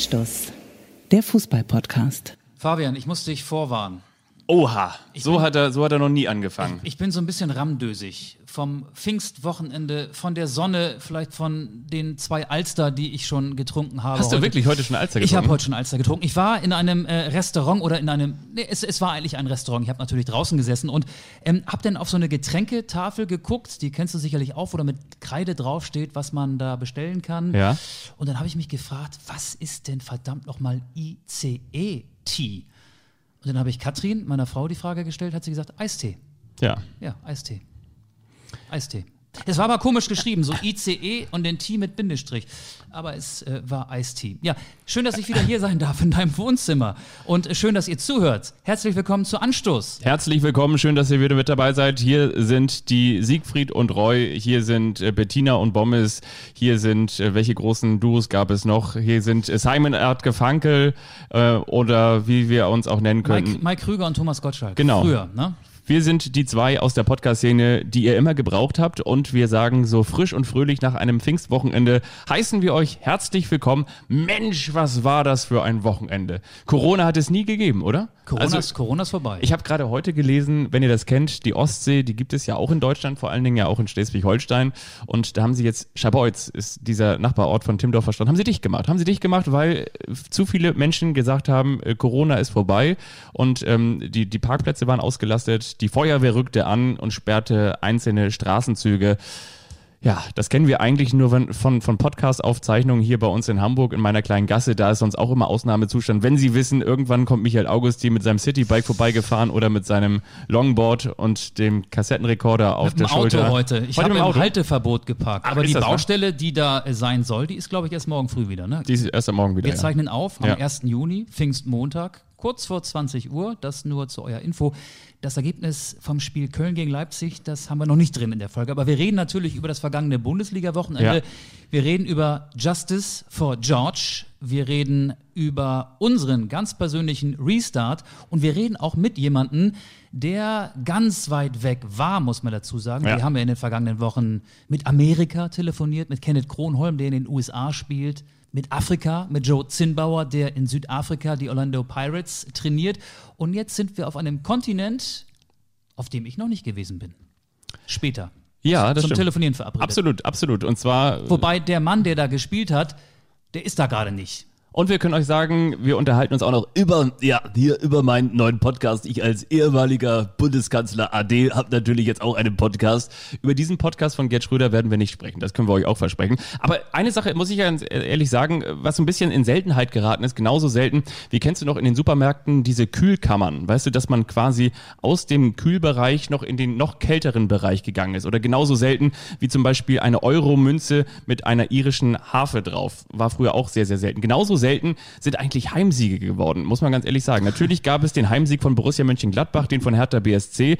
Anstoß, der Fußball-Podcast. Fabian, ich muss dich vorwarnen. Oha, so hat, er, so hat er noch nie angefangen. Ich bin so ein bisschen ramdösig. Vom Pfingstwochenende, von der Sonne, vielleicht von den zwei Alster, die ich schon getrunken habe. Hast du heute. wirklich heute schon Alster Ich getrunken? habe heute schon Alster getrunken. Ich war in einem äh, Restaurant oder in einem. Nee, es, es war eigentlich ein Restaurant. Ich habe natürlich draußen gesessen und ähm, habe dann auf so eine Getränketafel geguckt. Die kennst du sicherlich auch, wo da mit Kreide draufsteht, was man da bestellen kann. Ja. Und dann habe ich mich gefragt, was ist denn verdammt nochmal ICE-Tea? Und dann habe ich Katrin, meiner Frau, die Frage gestellt, hat sie gesagt, Eistee. Ja. Ja, Eistee. Eistee. Es war aber komisch geschrieben, so ICE und den T mit Bindestrich. Aber es äh, war Eistee. Ja, schön, dass ich wieder hier sein darf in deinem Wohnzimmer. Und äh, schön, dass ihr zuhört. Herzlich willkommen zu Anstoß. Herzlich willkommen, schön, dass ihr wieder mit dabei seid. Hier sind die Siegfried und Roy, hier sind äh, Bettina und Bommes, hier sind, äh, welche großen Duos gab es noch? Hier sind äh, Simon Erdke Funkel äh, oder wie wir uns auch nennen könnten. Mike, Mike Krüger und Thomas Gottschalk. Genau. Früher, ne? Wir sind die zwei aus der Podcast-Szene, die ihr immer gebraucht habt und wir sagen so frisch und fröhlich nach einem Pfingstwochenende heißen wir euch herzlich willkommen. Mensch, was war das für ein Wochenende? Corona hat es nie gegeben, oder? Corona, Also- ist, Corona ist vorbei. Ich habe gerade heute gelesen, wenn ihr das kennt, die Ostsee, die gibt es ja auch in Deutschland, vor allen Dingen ja auch in Schleswig-Holstein. Und da haben sie jetzt, Schabeutz ist dieser Nachbarort von Timdorfer Strand, haben sie dicht gemacht. Haben sie dicht gemacht, weil äh, zu viele Menschen gesagt haben, äh, Corona ist vorbei und ähm, die, die Parkplätze waren ausgelastet, die Feuerwehr rückte an und sperrte einzelne Straßenzüge. Ja, das kennen wir eigentlich nur von, von, von Podcast-Aufzeichnungen hier bei uns in Hamburg in meiner kleinen Gasse. Da ist sonst auch immer Ausnahmezustand. Wenn Sie wissen, irgendwann kommt Michael Augustin mit seinem Citybike vorbeigefahren oder mit seinem Longboard und dem Kassettenrekorder auf mit der dem Auto Schulter. heute. Ich Heute habe im Auto? Halteverbot geparkt. Aber ist die wahr? Baustelle, die da äh, sein soll, die ist, glaube ich, erst morgen früh wieder. Ne? Die ist erst am Morgen wieder. Wir ja. zeichnen auf am Ja. 1. Juni, Pfingstmontag, kurz vor 20 Uhr. Das nur zu eurer Info. Das Ergebnis vom Spiel Köln gegen Leipzig, das haben wir noch nicht drin in der Folge. Aber wir reden natürlich über das vergangene Bundesliga-Wochenende. Ja. Wir reden über Justice for George. Wir reden über unseren ganz persönlichen Restart. Und wir reden auch mit jemandem, der ganz weit weg war, muss man dazu sagen. Ja. Wir haben ja in den vergangenen Wochen mit Amerika telefoniert, mit Kenneth Kronholm, der in den USA spielt, mit Afrika, mit Joe Zinnbauer, der in Südafrika die Orlando Pirates trainiert. Und jetzt sind wir auf einem Kontinent, auf dem ich noch nicht gewesen bin. Später. Ja, das Zum stimmt. Telefonieren verabredet. Absolut, absolut. Und zwar Wobei der Mann, der da gespielt hat, der ist da gerade nicht. Und wir können euch sagen, wir unterhalten uns auch noch über, ja, hier über meinen neuen Podcast. Ich als ehemaliger Bundeskanzler AD habe natürlich jetzt auch einen Podcast. Über diesen Podcast von Gerd Schröder werden wir nicht sprechen, das können wir euch auch versprechen. Aber eine Sache muss ich ganz ehrlich sagen, was ein bisschen in Seltenheit geraten ist, genauso selten, wie kennst du noch in den Supermärkten diese Kühlkammern? Weißt du, dass man quasi aus dem Kühlbereich noch in den noch kälteren Bereich gegangen ist? Oder genauso selten wie zum Beispiel eine Euro-Münze mit einer irischen Harfe drauf. War früher auch sehr, sehr selten. Genauso selten sind eigentlich Heimsiege geworden, muss man ganz ehrlich sagen. Natürlich gab es den Heimsieg von Borussia Mönchengladbach, den von Hertha BSC.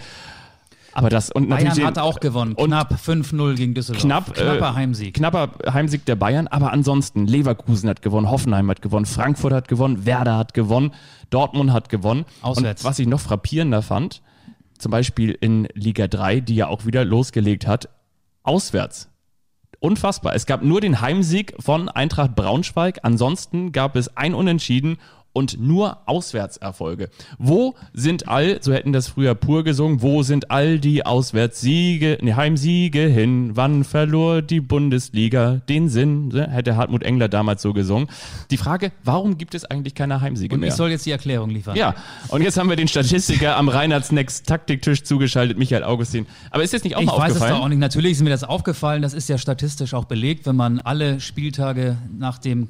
Aber das und natürlich Bayern den- hat auch gewonnen. Knapp 5-0 gegen Düsseldorf. knapp Knapper äh, Heimsieg. Knapper Heimsieg der Bayern, aber ansonsten Leverkusen hat gewonnen, Hoffenheim hat gewonnen, Frankfurt hat gewonnen, Werder hat gewonnen, Dortmund hat gewonnen. Auswärts. Und was ich noch frappierender fand, zum Beispiel in Liga 3, die ja auch wieder losgelegt hat, auswärts. Unfassbar. Es gab nur den Heimsieg von Eintracht Braunschweig. Ansonsten gab es ein Unentschieden und nur Auswärtserfolge. Wo sind all, so hätten das früher pur gesungen, wo sind all die Auswärtssiege, nee, Heimsiege hin? Wann verlor die Bundesliga den Sinn? Ne, Hätte Hartmut Engler damals so gesungen. Die Frage, warum gibt es eigentlich keine Heimsiege Und mehr? ich soll jetzt die Erklärung liefern. ja, und jetzt haben wir den Statistiker am Reinhards Next Taktiktisch zugeschaltet, Michael Augustin. Aber ist jetzt nicht auch Ich mal weiß es aufgefallen? doch auch nicht. Natürlich ist mir das aufgefallen. Das ist ja statistisch auch belegt, wenn man alle Spieltage nach dem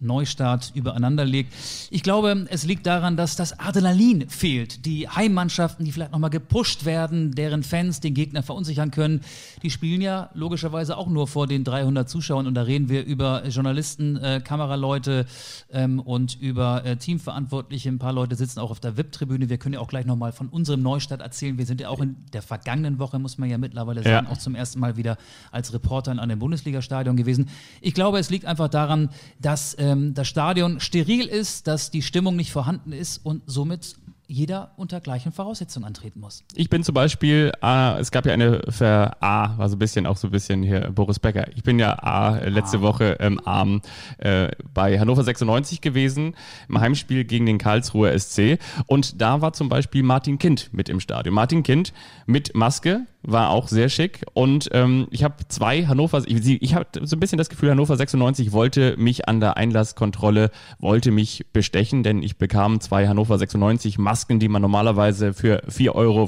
Neustart übereinander legt. Ich glaube, es liegt daran, dass das Adrenalin fehlt. Die Heimmannschaften, die vielleicht nochmal gepusht werden, deren Fans den Gegner verunsichern können, die spielen ja logischerweise auch nur vor den 300 Zuschauern. Und da reden wir über Journalisten, äh, Kameraleute ähm, und über äh, Teamverantwortliche. Ein paar Leute sitzen auch auf der VIP-Tribüne. Wir können ja auch gleich nochmal von unserem Neustart erzählen. Wir sind ja auch in der vergangenen Woche, muss man ja mittlerweile Ja. sagen, auch zum ersten Mal wieder als Reporter in einem Bundesliga-Stadion gewesen. Ich glaube, es liegt einfach daran, dass ähm, das Stadion steril ist, dass die Stimmung nicht vorhanden ist und somit jeder unter gleichen Voraussetzungen antreten muss. Ich bin zum Beispiel, äh, es gab ja eine für A, war so ein bisschen auch so ein bisschen hier Boris Becker. Ich bin ja A, äh, letzte Woche ähm, Arm äh, bei Hannover 96 gewesen, im Heimspiel gegen den Karlsruher SC. Und da war zum Beispiel Martin Kind mit im Stadion. Martin Kind mit Maske, war auch sehr schick. Und ähm, ich habe zwei Hannover, ich, ich habe so ein bisschen das Gefühl, Hannover 96 wollte mich an der Einlasskontrolle, wollte mich bestechen, denn ich bekam zwei Hannover 96 Masken, die man normalerweise für 4,95 Euro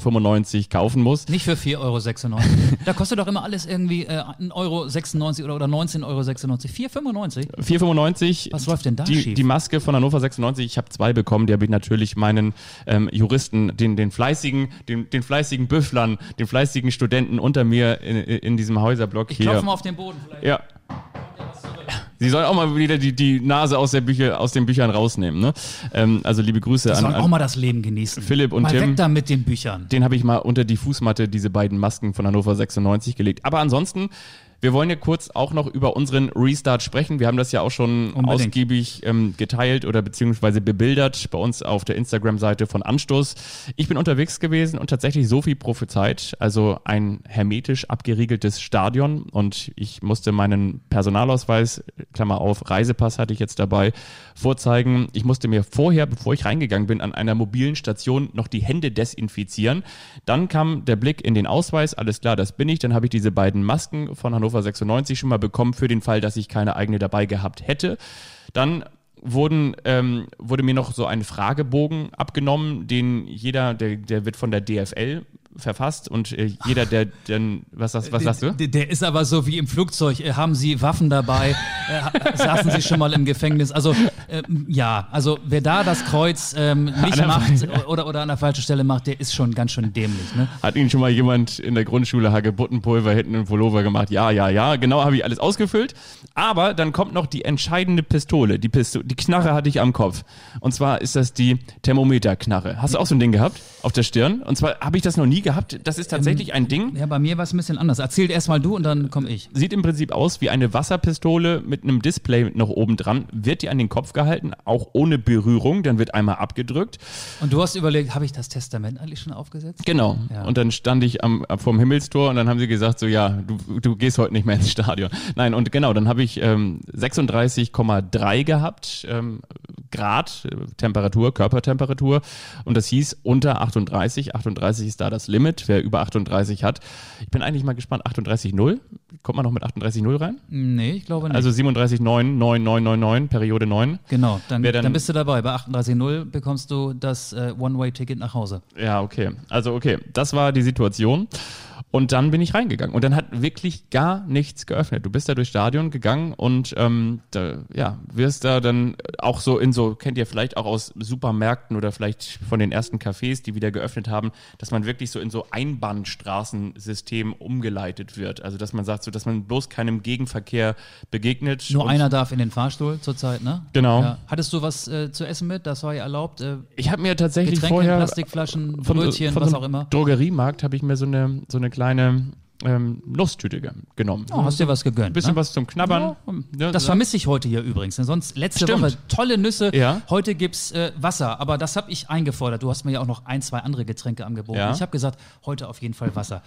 kaufen muss. Nicht für 4,96 Euro. da kostet doch immer alles irgendwie äh, 1,96 Euro oder, oder 19,96 Euro. 4,95? 4,95. Was läuft denn da die, schief? Die Maske von Hannover 96, ich habe zwei bekommen, die habe ich natürlich meinen ähm, Juristen, den, den fleißigen, den, den fleißigen Büfflern, den fleißigen Studenten unter mir in, in diesem Häuserblock Ich hier. klopfe mal auf den Boden vielleicht. Ja. Sie sollen auch mal wieder die, die Nase aus, der Bücher, aus den Büchern rausnehmen. Ne? Ähm, also liebe Grüße Die an, sollen auch mal das Leben genießen. Philipp und mal Tim. weg da mit den Büchern. den habe ich mal unter die Fußmatte, diese beiden Masken von Hannover 96 gelegt. Aber ansonsten, wir wollen ja kurz auch noch über unseren Restart sprechen. Wir haben das ja auch schon Unbedingt. ausgiebig ähm, geteilt oder beziehungsweise bebildert bei uns auf der Instagram-Seite von Anstoß. Ich bin unterwegs gewesen und tatsächlich so viel prophezeit, also ein hermetisch abgeriegeltes Stadion und ich musste meinen Personalausweis, Klammer auf, Reisepass hatte ich jetzt dabei, vorzeigen. Ich musste mir vorher, bevor ich reingegangen bin, an einer mobilen Station noch die Hände desinfizieren. Dann kam der Blick in den Ausweis, alles klar, das bin ich. Dann habe ich diese beiden Masken von Hannover 96 schon mal bekommen für den Fall, dass ich keine eigene dabei gehabt hätte. Dann wurden, ähm, wurde mir noch so ein Fragebogen abgenommen, den jeder, der, der wird von der DFL verfasst und äh, jeder, der dann, was, sagst- was sagst du? Der, der ist aber so wie im Flugzeug. Äh, Haben Sie Waffen dabei? Äh, saßen Sie schon mal im Gefängnis? Also ähm, ja, also wer da das Kreuz ähm, nicht macht oder, oder an der falschen Stelle macht, der ist schon ganz schön dämlich. Ne? Hat Ihnen schon mal jemand in der Grundschule Hagebuttenpulver hinten im Pullover gemacht? Ja, ja, ja, genau, habe ich alles ausgefüllt. Aber dann kommt noch die entscheidende Pistole. Die, Pisto die Knarre hatte ich am Kopf. Und zwar ist das die Thermometerknarre. Hast du auch so ein Ding gehabt auf der Stirn? Und zwar habe ich das noch nie gehabt. Das ist tatsächlich ein Ding. Ja, bei mir war es ein bisschen anders. Erzähl erst mal du und dann komme ich. Sieht im Prinzip aus wie eine Wasserpistole mit einem Display noch oben dran. Wird die an den Kopf gehalten, auch ohne Berührung. Dann wird einmal abgedrückt. Und du hast überlegt, habe ich das Testament eigentlich schon aufgesetzt? Genau. Ja. Und dann stand ich am, vom Himmelstor und dann haben sie gesagt, so ja, du, du gehst heute nicht mehr ins Stadion. Nein, und genau, dann habe ich ähm, 36,3 gehabt, ähm, Grad, Temperatur, Körpertemperatur. Und das hieß unter 38. 38 ist da das Limit, wer über 38 hat. Ich bin eigentlich mal gespannt, 38,0? Kommt man noch mit 38,0 rein? Nee, ich glaube nicht. Also 37,9, 9999, Periode 9. genau, dann, dann- dann, bist du dabei. Bei 38.0 bekommst du das äh, One-Way-Ticket nach Hause. Ja, okay. Also okay, das war die Situation. Und dann bin ich reingegangen. Und dann hat wirklich gar nichts geöffnet. Du bist da durchs Stadion gegangen und ähm, da, ja, wirst da dann auch so in so, kennt ihr vielleicht auch aus Supermärkten oder vielleicht von den ersten Cafés, die wieder geöffnet haben, dass man wirklich so in so Einbahnstraßensystem umgeleitet wird. Also dass man sagt, so dass man bloß keinem Gegenverkehr begegnet. Nur einer darf in den Fahrstuhl zurzeit, ne? Genau. Ja. Hattest du was äh, zu essen mit? Das war ja erlaubt. Äh, Ich habe mir tatsächlich Getränke vorher Plastikflaschen, von, Brötchen, von was so auch immer. Drogeriemarkt habe ich mir so eine, so eine kleine ähm, Nusstüte ge genommen. Oh, hast dir was gegönnt. Ein bisschen ne? was zum Knabbern. Ja, Das ja. vermisse ich heute hier übrigens. denn Sonst letzte Stimmt. Woche tolle Nüsse. Ja. Heute gibt's äh, Wasser, aber das habe ich eingefordert. Du hast mir ja auch noch ein, zwei andere Getränke angeboten. Ja. Ich habe gesagt, heute auf jeden Fall Wasser.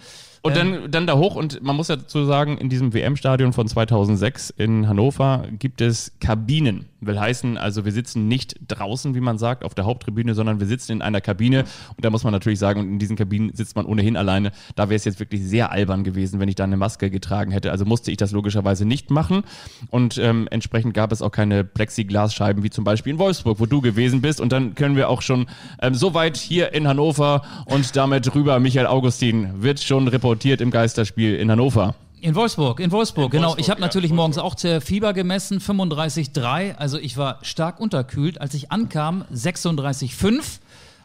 Und Ähm, dann, dann da hoch und man muss ja dazu sagen, in diesem WM-Stadion von 2006 in Hannover gibt es Kabinen. Will heißen, also wir sitzen nicht draußen, wie man sagt, auf der Haupttribüne, sondern wir sitzen in einer Kabine. Und da muss man natürlich sagen, und in diesen Kabinen sitzt man ohnehin alleine. Da wäre es jetzt wirklich sehr albern gewesen, wenn ich da eine Maske getragen hätte. Also musste ich das logischerweise nicht machen. Und ähm, entsprechend gab es auch keine Plexiglasscheiben, wie zum Beispiel in Wolfsburg, wo du gewesen bist. Und dann können wir auch schon ähm, soweit hier in Hannover und damit rüber, Michael Augustin, wird schon reportiert im Geisterspiel in Hannover. In Wolfsburg, in Wolfsburg, genau. Wolfsburg, ich habe ja, natürlich morgens auch äh, Fieber gemessen, 35,3. Also ich war stark unterkühlt. Als ich ankam, 36,5.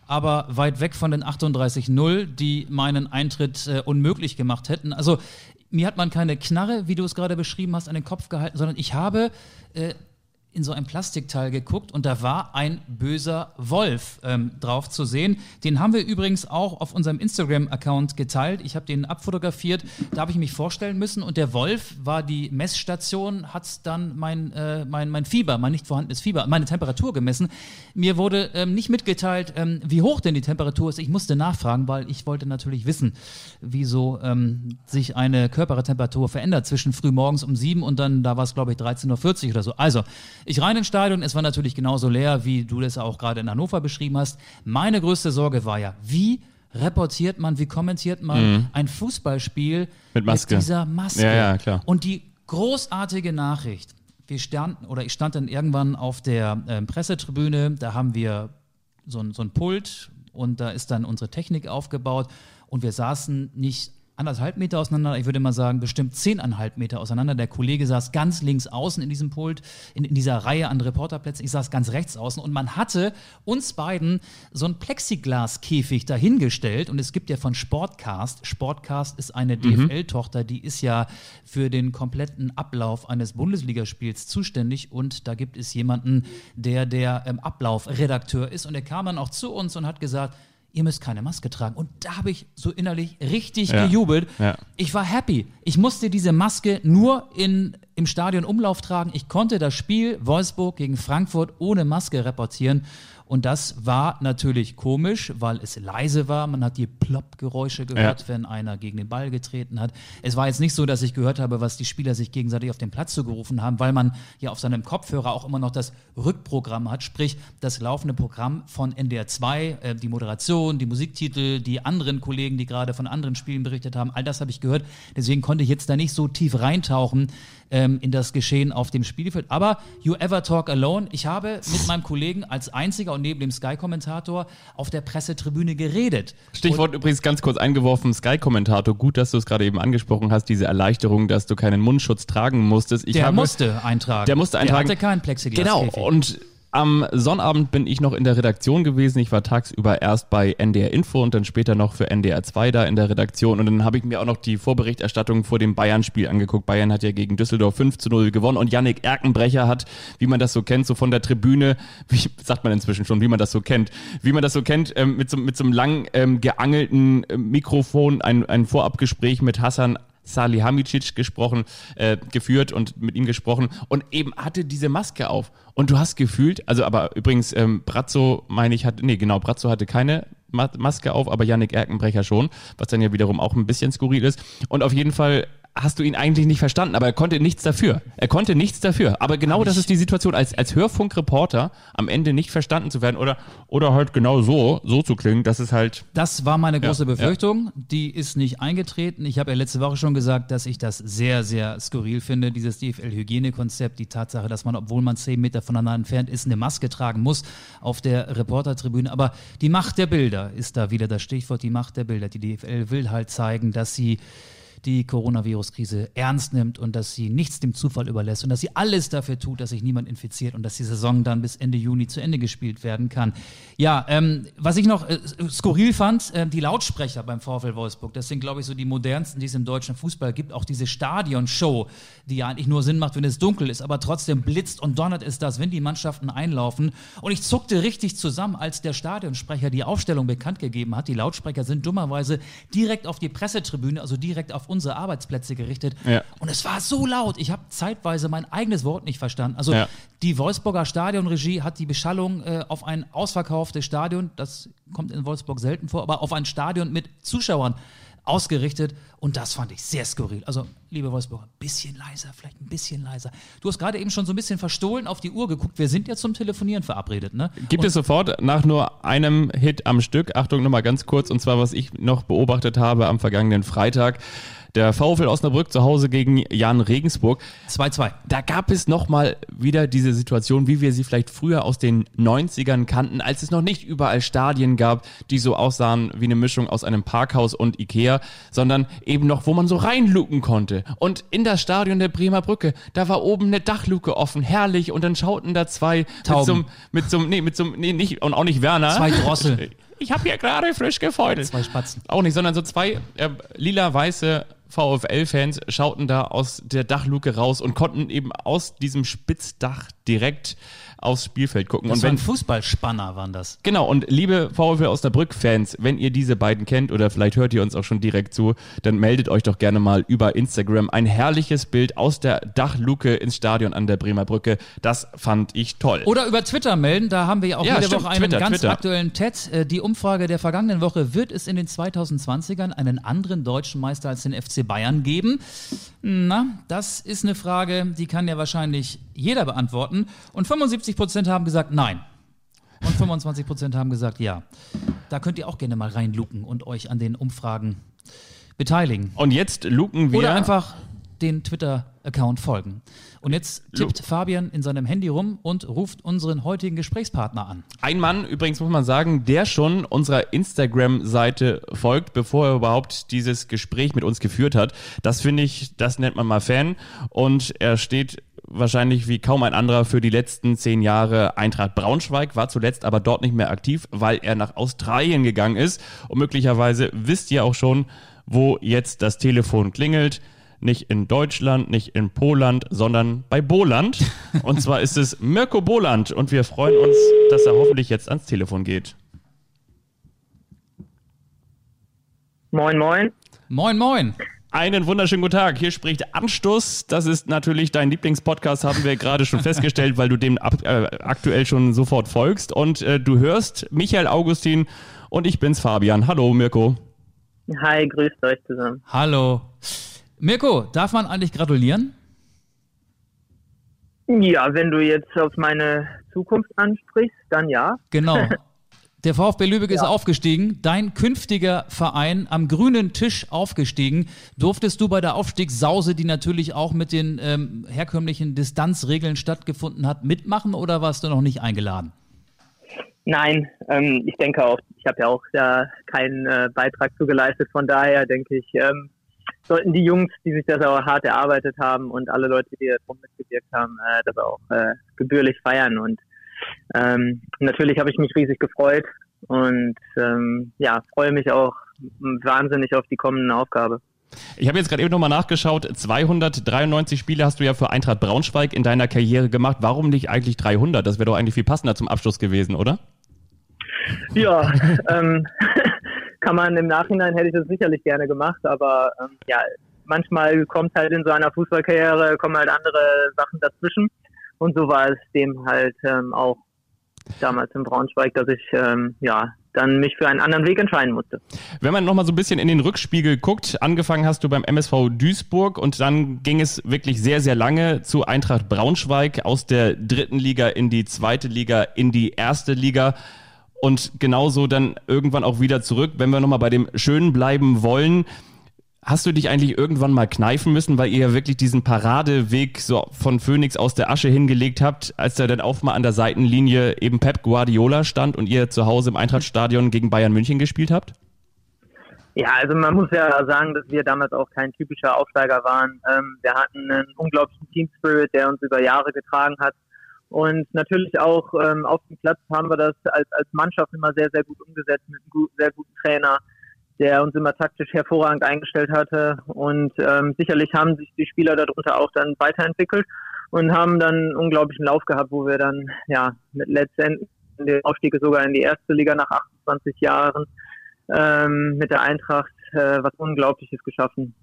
Aber weit weg von den 38,0, die meinen Eintritt äh, unmöglich gemacht hätten. Also mir hat man keine Knarre, wie du es gerade beschrieben hast, an den Kopf gehalten, sondern ich habe äh, in so ein Plastikteil geguckt und da war ein böser Wolf ähm, drauf zu sehen. Den haben wir übrigens auch auf unserem Instagram-Account geteilt. Ich habe den abfotografiert. Da habe ich mich vorstellen müssen und der Wolf war die Messstation, hat dann mein, äh, mein, mein Fieber, mein nicht vorhandenes Fieber, meine Temperatur gemessen. Mir wurde ähm, nicht mitgeteilt, ähm, wie hoch denn die Temperatur ist. Ich musste nachfragen, weil ich wollte natürlich wissen, wieso ähm, sich eine Körpertemperatur verändert zwischen frühmorgens um sieben und dann, da war es glaube ich 13.40 Uhr oder so. Also, ich rein ins Stadion, es war natürlich genauso leer, wie du das auch gerade in Hannover beschrieben hast. Meine größte Sorge war ja, wie reportiert man, wie kommentiert man Mhm. ein Fußballspiel Mit Maske. mit dieser Maske? Ja, ja, klar. Und die großartige Nachricht, wir standen, oder ich stand dann irgendwann auf der ähm, Pressetribüne, da haben wir so ein, so ein Pult und da ist dann unsere Technik aufgebaut und wir saßen nicht anderthalb Meter auseinander, ich würde mal sagen, bestimmt zehneinhalb Meter auseinander. Der Kollege saß ganz links außen in diesem Pult, in, in dieser Reihe an Reporterplätzen. Ich saß ganz rechts außen und man hatte uns beiden so einen Plexiglaskäfig dahingestellt und es gibt ja von Sportcast, Sportcast ist eine DFL-Tochter, die ist ja für den kompletten Ablauf eines Bundesligaspiels zuständig und da gibt es jemanden, der der ähm, Ablaufredakteur ist und der kam dann auch zu uns und hat gesagt, ihr müsst keine Maske tragen. Und da habe ich so innerlich richtig Ja. gejubelt. Ja. Ich war happy. Ich musste diese Maske nur in, im Stadion Umlauf tragen. Ich konnte das Spiel Wolfsburg gegen Frankfurt ohne Maske reportieren. Und das war natürlich komisch, weil es leise war. Man hat die Plopp-Geräusche gehört, Ja. wenn einer gegen den Ball getreten hat. Es war jetzt nicht so, dass ich gehört habe, was die Spieler sich gegenseitig auf den Platz zugerufen haben, weil man ja auf seinem Kopfhörer auch immer noch das Rückprogramm hat, sprich das laufende Programm von NDR 2, äh, die Moderation, die Musiktitel, die anderen Kollegen, die gerade von anderen Spielen berichtet haben, all das habe ich gehört. Deswegen konnte ich jetzt da nicht so tief reintauchen ähm, in das Geschehen auf dem Spielfeld. Aber You Ever Talk Alone, ich habe mit meinem Kollegen als einziger und neben dem Sky-Kommentator auf der Pressetribüne geredet. Stichwort übrigens ganz kurz eingeworfen, Sky-Kommentator. Gut, dass du es gerade eben angesprochen hast, diese Erleichterung, dass du keinen Mundschutz tragen musstest. Ich Der habe, musste eintragen. Der musste eintragen. Der hatte keinen Plexiglas. Genau. Und am Sonnabend bin ich noch in der Redaktion gewesen. Ich war tagsüber erst bei NDR Info und dann später noch für NDR 2 da in der Redaktion. Und dann habe ich mir auch noch die Vorberichterstattung vor dem Bayern-Spiel angeguckt. Bayern hat ja gegen Düsseldorf 5 zu 0 gewonnen und Yannick Erkenbrecher hat, wie man das so kennt, so von der Tribüne, wie sagt man inzwischen schon, wie man das so kennt, wie man das so kennt, ähm, mit, so, mit so einem lang ähm, geangelten äh, Mikrofon ein, ein Vorabgespräch mit Hassan Salihamidzic gesprochen, äh, geführt und mit ihm gesprochen und eben hatte diese Maske auf. Und du hast gefühlt, also aber übrigens, ähm, Brazzo, meine ich, hat, nee, genau, Brazzo hatte keine Ma Maske auf, aber Yannick Erkenbrecher schon, was dann ja wiederum auch ein bisschen skurril ist. Und auf jeden Fall hast du ihn eigentlich nicht verstanden, aber er konnte nichts dafür. Er konnte nichts dafür. Aber genau das ist die Situation, als, als Hörfunkreporter am Ende nicht verstanden zu werden oder, oder halt genau so, so zu klingen, dass es halt Das war meine große Ja, Befürchtung. Die ist nicht eingetreten. Ich habe ja letzte Woche schon gesagt, dass ich das sehr, sehr skurril finde, dieses DFL-Hygienekonzept. Die Tatsache, dass man, obwohl man zehn Meter voneinander entfernt ist, eine Maske tragen muss auf der Reportertribüne. Aber die Macht der Bilder ist da wieder das Stichwort, die Macht der Bilder. Die DFL will halt zeigen, dass sie die Coronavirus-Krise ernst nimmt und dass sie nichts dem Zufall überlässt und dass sie alles dafür tut, dass sich niemand infiziert und dass die Saison dann bis Ende Juni zu Ende gespielt werden kann. Ja, ähm, was ich noch äh, skurril fand, äh, die Lautsprecher beim VfL Wolfsburg, das sind, glaube ich, so die modernsten, die es im deutschen Fußball gibt. Auch diese Stadionshow, die ja eigentlich nur Sinn macht, wenn es dunkel ist, aber trotzdem blitzt und donnert es das, wenn die Mannschaften einlaufen. Und ich zuckte richtig zusammen, als der Stadionsprecher die Aufstellung bekannt gegeben hat. Die Lautsprecher sind dummerweise direkt auf die Pressetribüne, also direkt auf unsere Arbeitsplätze gerichtet. Ja. Und es war so laut. Ich habe zeitweise mein eigenes Wort nicht verstanden. Also Ja. die Wolfsburger Stadionregie hat die Beschallung äh, auf ein ausverkauftes Stadion, das kommt in Wolfsburg selten vor, aber auf ein Stadion mit Zuschauern ausgerichtet und das fand ich sehr skurril. Also, liebe Wolfsburger, ein bisschen leiser, vielleicht ein bisschen leiser. Du hast gerade eben schon so ein bisschen verstohlen auf die Uhr geguckt. Wir sind ja zum Telefonieren verabredet, ne? Gibt es sofort nach nur einem Hit am Stück, Achtung nochmal ganz kurz, und zwar was ich noch beobachtet habe am vergangenen Freitag, der VfL Osnabrück zu Hause gegen Jan Regensburg. 2-2. Da gab es nochmal wieder diese Situation, wie wir sie vielleicht früher aus den 90ern kannten, als es noch nicht überall Stadien gab, die so aussahen wie eine Mischung aus einem Parkhaus und Ikea, sondern eben noch, wo man so reinluken konnte. Und in das Stadion der Bremer Brücke, da war oben eine Dachluke offen, herrlich, und dann schauten da zwei Tauben. mit so einem, mit so einem, nee, mit so einem, nee, nicht, und auch nicht Werner. Zwei Drossel. Ich habe hier gerade frisch gefeudelt. Zwei Spatzen. Auch nicht, sondern so zwei äh, lila-weiße VfL-Fans schauten da aus der Dachluke raus und konnten eben aus diesem Spitzdach direkt aufs Spielfeld gucken. Das und wenn ein Fußballspanner, waren das. Genau, und liebe VfL Osnabrück-Fans, wenn ihr diese beiden kennt oder vielleicht hört ihr uns auch schon direkt zu, dann meldet euch doch gerne mal über Instagram ein herrliches Bild aus der Dachluke ins Stadion an der Bremer Brücke. Das fand ich toll. Oder über Twitter melden, da haben wir ja auch Ja, jede stimmt, Woche einen Twitter, ganz Twitter. aktuellen TED. Äh, Die Umfrage der vergangenen Woche, wird es in den 2020ern einen anderen deutschen Meister als den FC Bayern geben? Na, das ist eine Frage, die kann ja wahrscheinlich jeder beantworten. Und 75 Prozent haben gesagt nein. Und 25 Prozent haben gesagt ja. Da könnt ihr auch gerne mal reinluken und euch an den Umfragen beteiligen. Und jetzt luken wir. Oder einfach den Twitter-Account folgen. Und jetzt tippt Fabian in seinem Handy rum und ruft unseren heutigen Gesprächspartner an. Ein Mann, übrigens muss man sagen, der schon unserer Instagram-Seite folgt, bevor er überhaupt dieses Gespräch mit uns geführt hat. Das finde ich, das nennt man mal Fan. Und er steht wahrscheinlich wie kaum ein anderer für die letzten zehn Jahre Eintracht Braunschweig, war zuletzt aber dort nicht mehr aktiv, weil er nach Australien gegangen ist. Und möglicherweise wisst ihr auch schon, wo jetzt das Telefon klingelt. Nicht in Deutschland, nicht in Poland, sondern bei Boland. Und zwar ist es Mirko Boland. Und wir freuen uns, dass er hoffentlich jetzt ans Telefon geht. Moin, moin. Moin, moin. Einen wunderschönen guten Tag. Hier spricht Anstoß. Das ist natürlich dein Lieblingspodcast, haben wir gerade schon festgestellt, weil du dem ab, äh, aktuell schon sofort folgst. Und äh, du hörst Michael Augustin und ich bin's Fabian. Hallo Mirko. Hi, grüßt euch zusammen. Hallo. Mirko, darf man eigentlich gratulieren? Ja, wenn du jetzt auf meine Zukunft ansprichst, dann ja. Genau. Der VfB Lübeck ist aufgestiegen, dein künftiger Verein am grünen Tisch aufgestiegen. Durftest du bei der Aufstiegssause, die natürlich auch mit den ähm, herkömmlichen Distanzregeln stattgefunden hat, mitmachen oder warst du noch nicht eingeladen? Nein, ähm, ich denke auch, ich habe ja auch da keinen äh, Beitrag zu geleistet. Von daher denke ich, ähm, sollten die Jungs, die sich das auch hart erarbeitet haben und alle Leute, die darum mitgewirkt haben, äh, das auch äh, gebührlich feiern. Und ähm, natürlich habe ich mich riesig gefreut und ähm, ja, freue mich auch wahnsinnig auf die kommende Aufgabe. Ich habe jetzt gerade eben nochmal nachgeschaut. 293 Spiele hast du ja für Eintracht Braunschweig in deiner Karriere gemacht. Warum nicht eigentlich 300? Das wäre doch eigentlich viel passender zum Abschluss gewesen, oder? Ja, ähm, kann man im Nachhinein hätte ich das sicherlich gerne gemacht, aber ähm, ja, manchmal kommt halt in so einer Fußballkarriere kommen halt andere Sachen dazwischen und so war es dem halt ähm, auch damals in Braunschweig, dass ich ähm, ja dann mich für einen anderen Weg entscheiden musste. Wenn man nochmal so ein bisschen in den Rückspiegel guckt, angefangen hast du beim MSV Duisburg und dann ging es wirklich sehr, sehr lange zu Eintracht Braunschweig aus der dritten Liga in die zweite Liga, in die erste Liga und genauso dann irgendwann auch wieder zurück. Wenn wir nochmal bei dem Schönen bleiben wollen, hast du dich eigentlich irgendwann mal kneifen müssen, weil ihr ja wirklich diesen Paradeweg so von Phoenix aus der Asche hingelegt habt, als da dann auch mal an der Seitenlinie eben Pep Guardiola stand und ihr zu Hause im Eintrachtstadion gegen Bayern München gespielt habt? Ja, also man muss ja sagen, dass wir damals auch kein typischer Aufsteiger waren. Ähm, wir hatten einen unglaublichen Team Spirit, der uns über Jahre getragen hat. Und natürlich auch ähm, auf dem Platz haben wir das als, als Mannschaft immer sehr, sehr gut umgesetzt mit einem gut, sehr guten Trainer, der uns immer taktisch hervorragend eingestellt hatte. Und ähm, sicherlich haben sich die Spieler darunter auch dann weiterentwickelt und haben dann einen unglaublichen Lauf gehabt, wo wir dann ja mit letztendlich den Aufstieg sogar in die erste Liga nach 28 Jahren ähm, mit der Eintracht äh, was Unglaubliches geschaffen.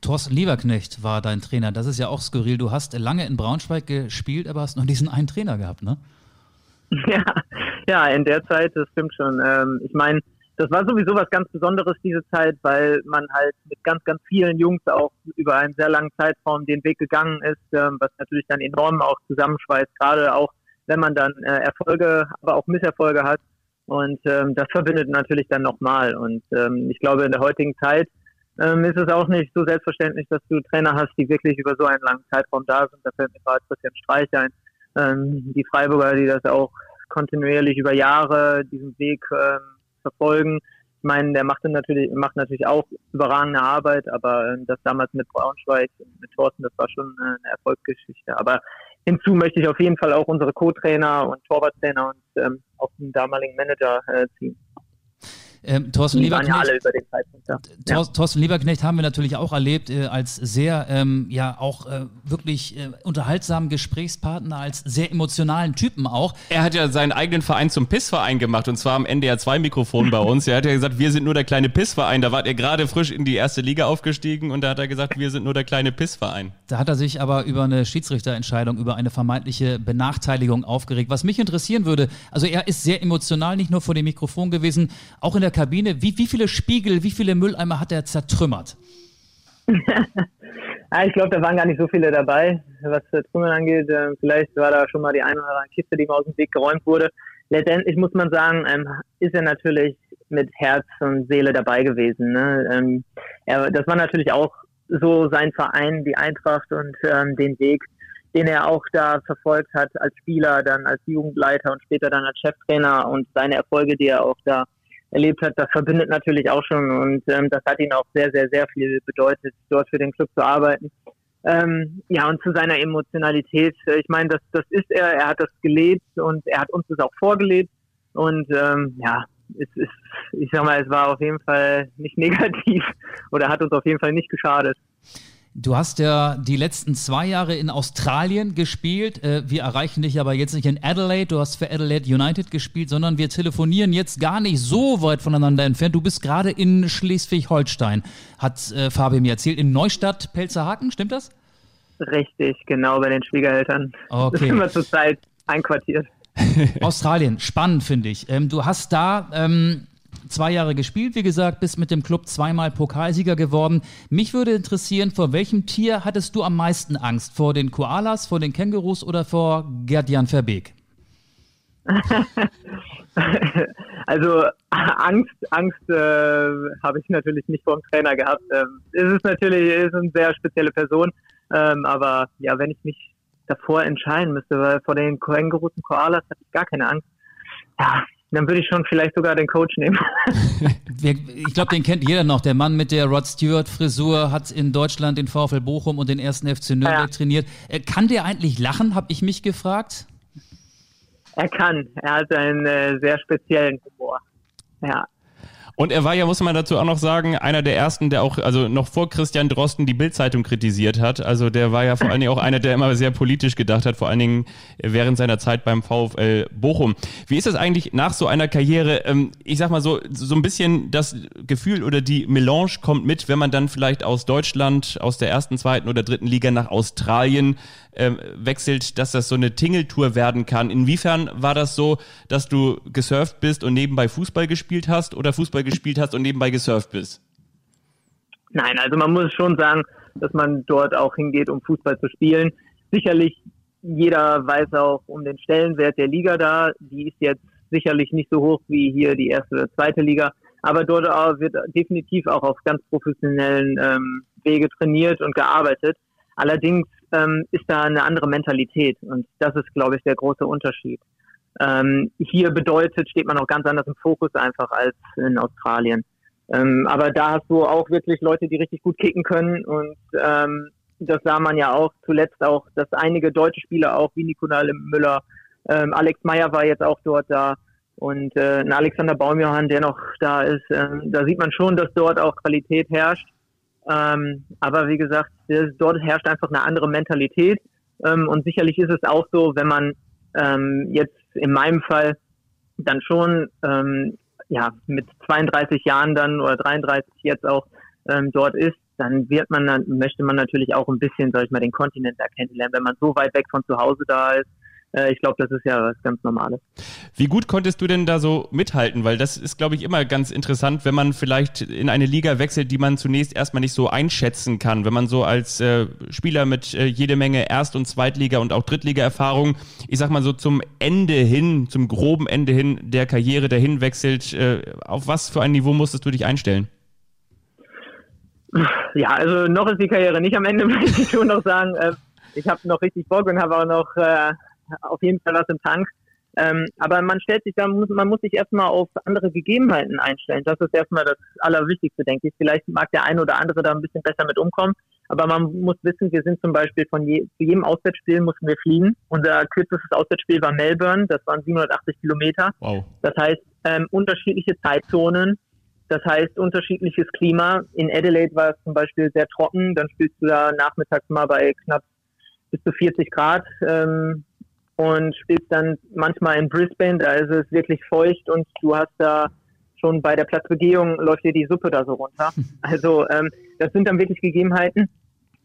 Thorsten Lieberknecht war dein Trainer. Das ist ja auch skurril. Du hast lange in Braunschweig gespielt, aber hast noch diesen einen Trainer gehabt, ne? Ja, ja, in der Zeit, das stimmt schon. Ähm, ich meine, das war sowieso was ganz Besonderes diese Zeit, weil man halt mit ganz, ganz vielen Jungs auch über einen sehr langen Zeitraum den Weg gegangen ist, ähm, was natürlich dann enorm auch zusammenschweißt, gerade auch wenn man dann äh, Erfolge, aber auch Misserfolge hat. Und ähm, das verbindet natürlich dann nochmal. Und ähm, ich glaube, in der heutigen Zeit ähm, ist es auch nicht so selbstverständlich, dass du Trainer hast, die wirklich über so einen langen Zeitraum da sind. Da fällt mir gerade Christian Streich ein. Ähm, die Freiburger, die das auch kontinuierlich über Jahre diesen Weg ähm, verfolgen. Ich meine, der macht natürlich, macht natürlich auch überragende Arbeit, aber ähm, das damals mit Braunschweig, mit Thorsten, das war schon äh, eine Erfolgsgeschichte. Aber hinzu möchte ich auf jeden Fall auch unsere Co-Trainer und Torwarttrainer und ähm, auch den damaligen Manager äh, ziehen. Ähm, Thorsten Die waren ja Lieberknecht, alle über den Zeitpunkt. Ja. Thor, Thorsten Lieberknecht haben wir natürlich auch erlebt äh, als sehr, ähm, ja, auch äh, wirklich äh, unterhaltsamen Gesprächspartner, als sehr emotionalen Typen auch. Er hat ja seinen eigenen Verein zum Pissverein gemacht und zwar am NDR 2 Mikrofon bei uns. Er hat ja gesagt, wir sind nur der kleine Pissverein. Da war er gerade frisch in die erste Liga aufgestiegen und da hat er gesagt, wir sind nur der kleine Pissverein. Da hat er sich aber über eine Schiedsrichterentscheidung, über eine vermeintliche Benachteiligung aufgeregt. Was mich interessieren würde, also er ist sehr emotional, nicht nur vor dem Mikrofon gewesen, auch in der Kabine. Wie, wie viele Spiegel, wie viele Mülleimer hat er zertrümmert? Ja, ich glaube, da waren gar nicht so viele dabei, was Trümmern angeht. Ähm, vielleicht war da schon mal die eine oder andere Kiste, die mal aus dem Weg geräumt wurde. Letztendlich muss man sagen, ähm, ist er natürlich mit Herz und Seele dabei gewesen. Ne? Ähm, das war natürlich auch so sein Verein, die Eintracht und den Weg, den er auch da verfolgt hat als Spieler, dann als Jugendleiter und später dann als Cheftrainer und seine Erfolge, die er auch da erlebt hat, das verbindet natürlich auch schon und ähm, das hat ihn auch sehr, sehr, sehr viel bedeutet, dort für den Club zu arbeiten. Ähm, ja, und zu seiner Emotionalität, ich meine, das, das ist er, er hat das gelebt und er hat uns das auch vorgelebt und ähm, ja, es ist, ich sag mal, es war auf jeden Fall nicht negativ oder hat uns auf jeden Fall nicht geschadet. Du hast ja die letzten zwei Jahre in Australien gespielt. Äh, Wir erreichen dich aber jetzt nicht in Adelaide. Du hast für Adelaide United gespielt, sondern wir telefonieren jetzt gar nicht so weit voneinander entfernt. Du bist gerade in Schleswig-Holstein, hat äh, Fabi mir erzählt, in Neustadt, Pelzerhaken, stimmt das? Richtig, genau, bei den Schwiegereltern. Okay. Das sind wir zurzeit einquartiert. Australien, spannend finde ich. Ähm, du hast da ähm, zwei Jahre gespielt, wie gesagt, bist mit dem Club zweimal Pokalsieger geworden. Mich würde interessieren, vor welchem Tier hattest du am meisten Angst? Vor den Koalas, vor den Kängurus oder vor Gerd-Jan Verbeek? Also Angst, Angst äh, habe ich natürlich nicht vor dem Trainer gehabt. Ähm, es ist natürlich es ist eine sehr spezielle Person, ähm, aber ja, wenn ich mich davor entscheiden müsste, weil vor den Kängurus und Koalas hatte ich gar keine Angst. Ja, dann würde ich schon vielleicht sogar den Coach nehmen. Ich glaube, den kennt jeder noch. Der Mann mit der Rod Stewart Frisur hat in Deutschland den VfL Bochum und den ersten FC Nürnberg Ja. trainiert. Äh, Kann der eigentlich lachen, habe ich mich gefragt. er kann. Er hat einen äh, sehr speziellen Humor. Ja. Und er war ja, muss man dazu auch noch sagen, einer der ersten, der auch, also noch vor Christian Drosten die Bildzeitung kritisiert hat. Also der war ja vor allen Dingen auch einer, der immer sehr politisch gedacht hat, vor allen Dingen während seiner Zeit beim VfL Bochum. Wie ist das eigentlich nach so einer Karriere? Ähm, ich sag mal so, so ein bisschen das Gefühl oder die Melange kommt mit, wenn man dann vielleicht aus Deutschland, aus der ersten, zweiten oder dritten Liga nach Australien ähm, wechselt, dass das so eine Tingeltour werden kann. Inwiefern war das so, dass du gesurft bist und nebenbei Fußball gespielt hast oder Fußball gespielt hast und nebenbei gesurft bist? Nein, also man muss schon sagen, dass man dort auch hingeht, um Fußball zu spielen. Sicherlich, jeder weiß auch um den Stellenwert der Liga da. Die ist jetzt sicherlich nicht so hoch wie hier die erste oder zweite Liga. Aber dort wird definitiv auch auf ganz professionellen ähm, Wege trainiert und gearbeitet. Allerdings ähm, ist da eine andere Mentalität und das ist, glaube ich, der große Unterschied. Ähm, hier bedeutet, steht man auch ganz anders im Fokus einfach als in Australien. Ähm, aber da hast du auch wirklich Leute, die richtig gut kicken können und ähm, das sah man ja auch zuletzt auch, dass einige deutsche Spieler auch wie Nikolai Müller, ähm, Alex Meyer war jetzt auch dort da und äh, Alexander Baumjohann, der noch da ist, ähm, da sieht man schon, dass dort auch Qualität herrscht. Ähm, aber wie gesagt, das, dort herrscht einfach eine andere Mentalität ähm, und sicherlich ist es auch so, wenn man ähm, jetzt in meinem Fall dann schon ähm, ja mit 32 Jahren dann oder 33 jetzt auch ähm, dort ist, dann wird man dann möchte man natürlich auch ein bisschen, sag ich mal, den Kontinent da kennenlernen, wenn man so weit weg von zu Hause da ist. Äh, ich glaube, das ist ja was ganz Normales. Wie gut konntest du denn da so mithalten? Weil das ist, glaube ich, immer ganz interessant, wenn man vielleicht in eine Liga wechselt, die man zunächst erstmal nicht so einschätzen kann. Wenn man so als äh, Spieler mit äh, jede Menge Erst- und Zweitliga- und auch Drittliga-Erfahrung, ich sag mal so zum Ende hin, zum groben Ende hin der Karriere dahin wechselt, äh, auf was für ein Niveau musstest du dich einstellen? Ja, also noch ist die Karriere nicht am Ende, möchte ich schon noch sagen. Äh, ich habe noch richtig Bock und habe auch noch äh, auf jeden Fall was im Tank. Ähm, aber man stellt sich da, muss, man muss sich erstmal auf andere Gegebenheiten einstellen. Das ist erstmal das Allerwichtigste, denke ich. Vielleicht mag der eine oder andere da ein bisschen besser mit umkommen. Aber man muss wissen, wir sind zum Beispiel von je, zu jedem Auswärtsspiel mussten wir fliegen. Unser kürzestes Auswärtsspiel war Melbourne, das waren 780 Kilometer. Wow. Das heißt, ähm, unterschiedliche Zeitzonen, das heißt unterschiedliches Klima. In Adelaide war es zum Beispiel sehr trocken, dann spielst du da nachmittags mal bei knapp bis zu 40 Grad ähm, und spielst dann manchmal in Brisbane, da ist es wirklich feucht und du hast da schon bei der Platzbegehung läuft dir die Suppe da so runter. Also ähm, das sind dann wirklich Gegebenheiten.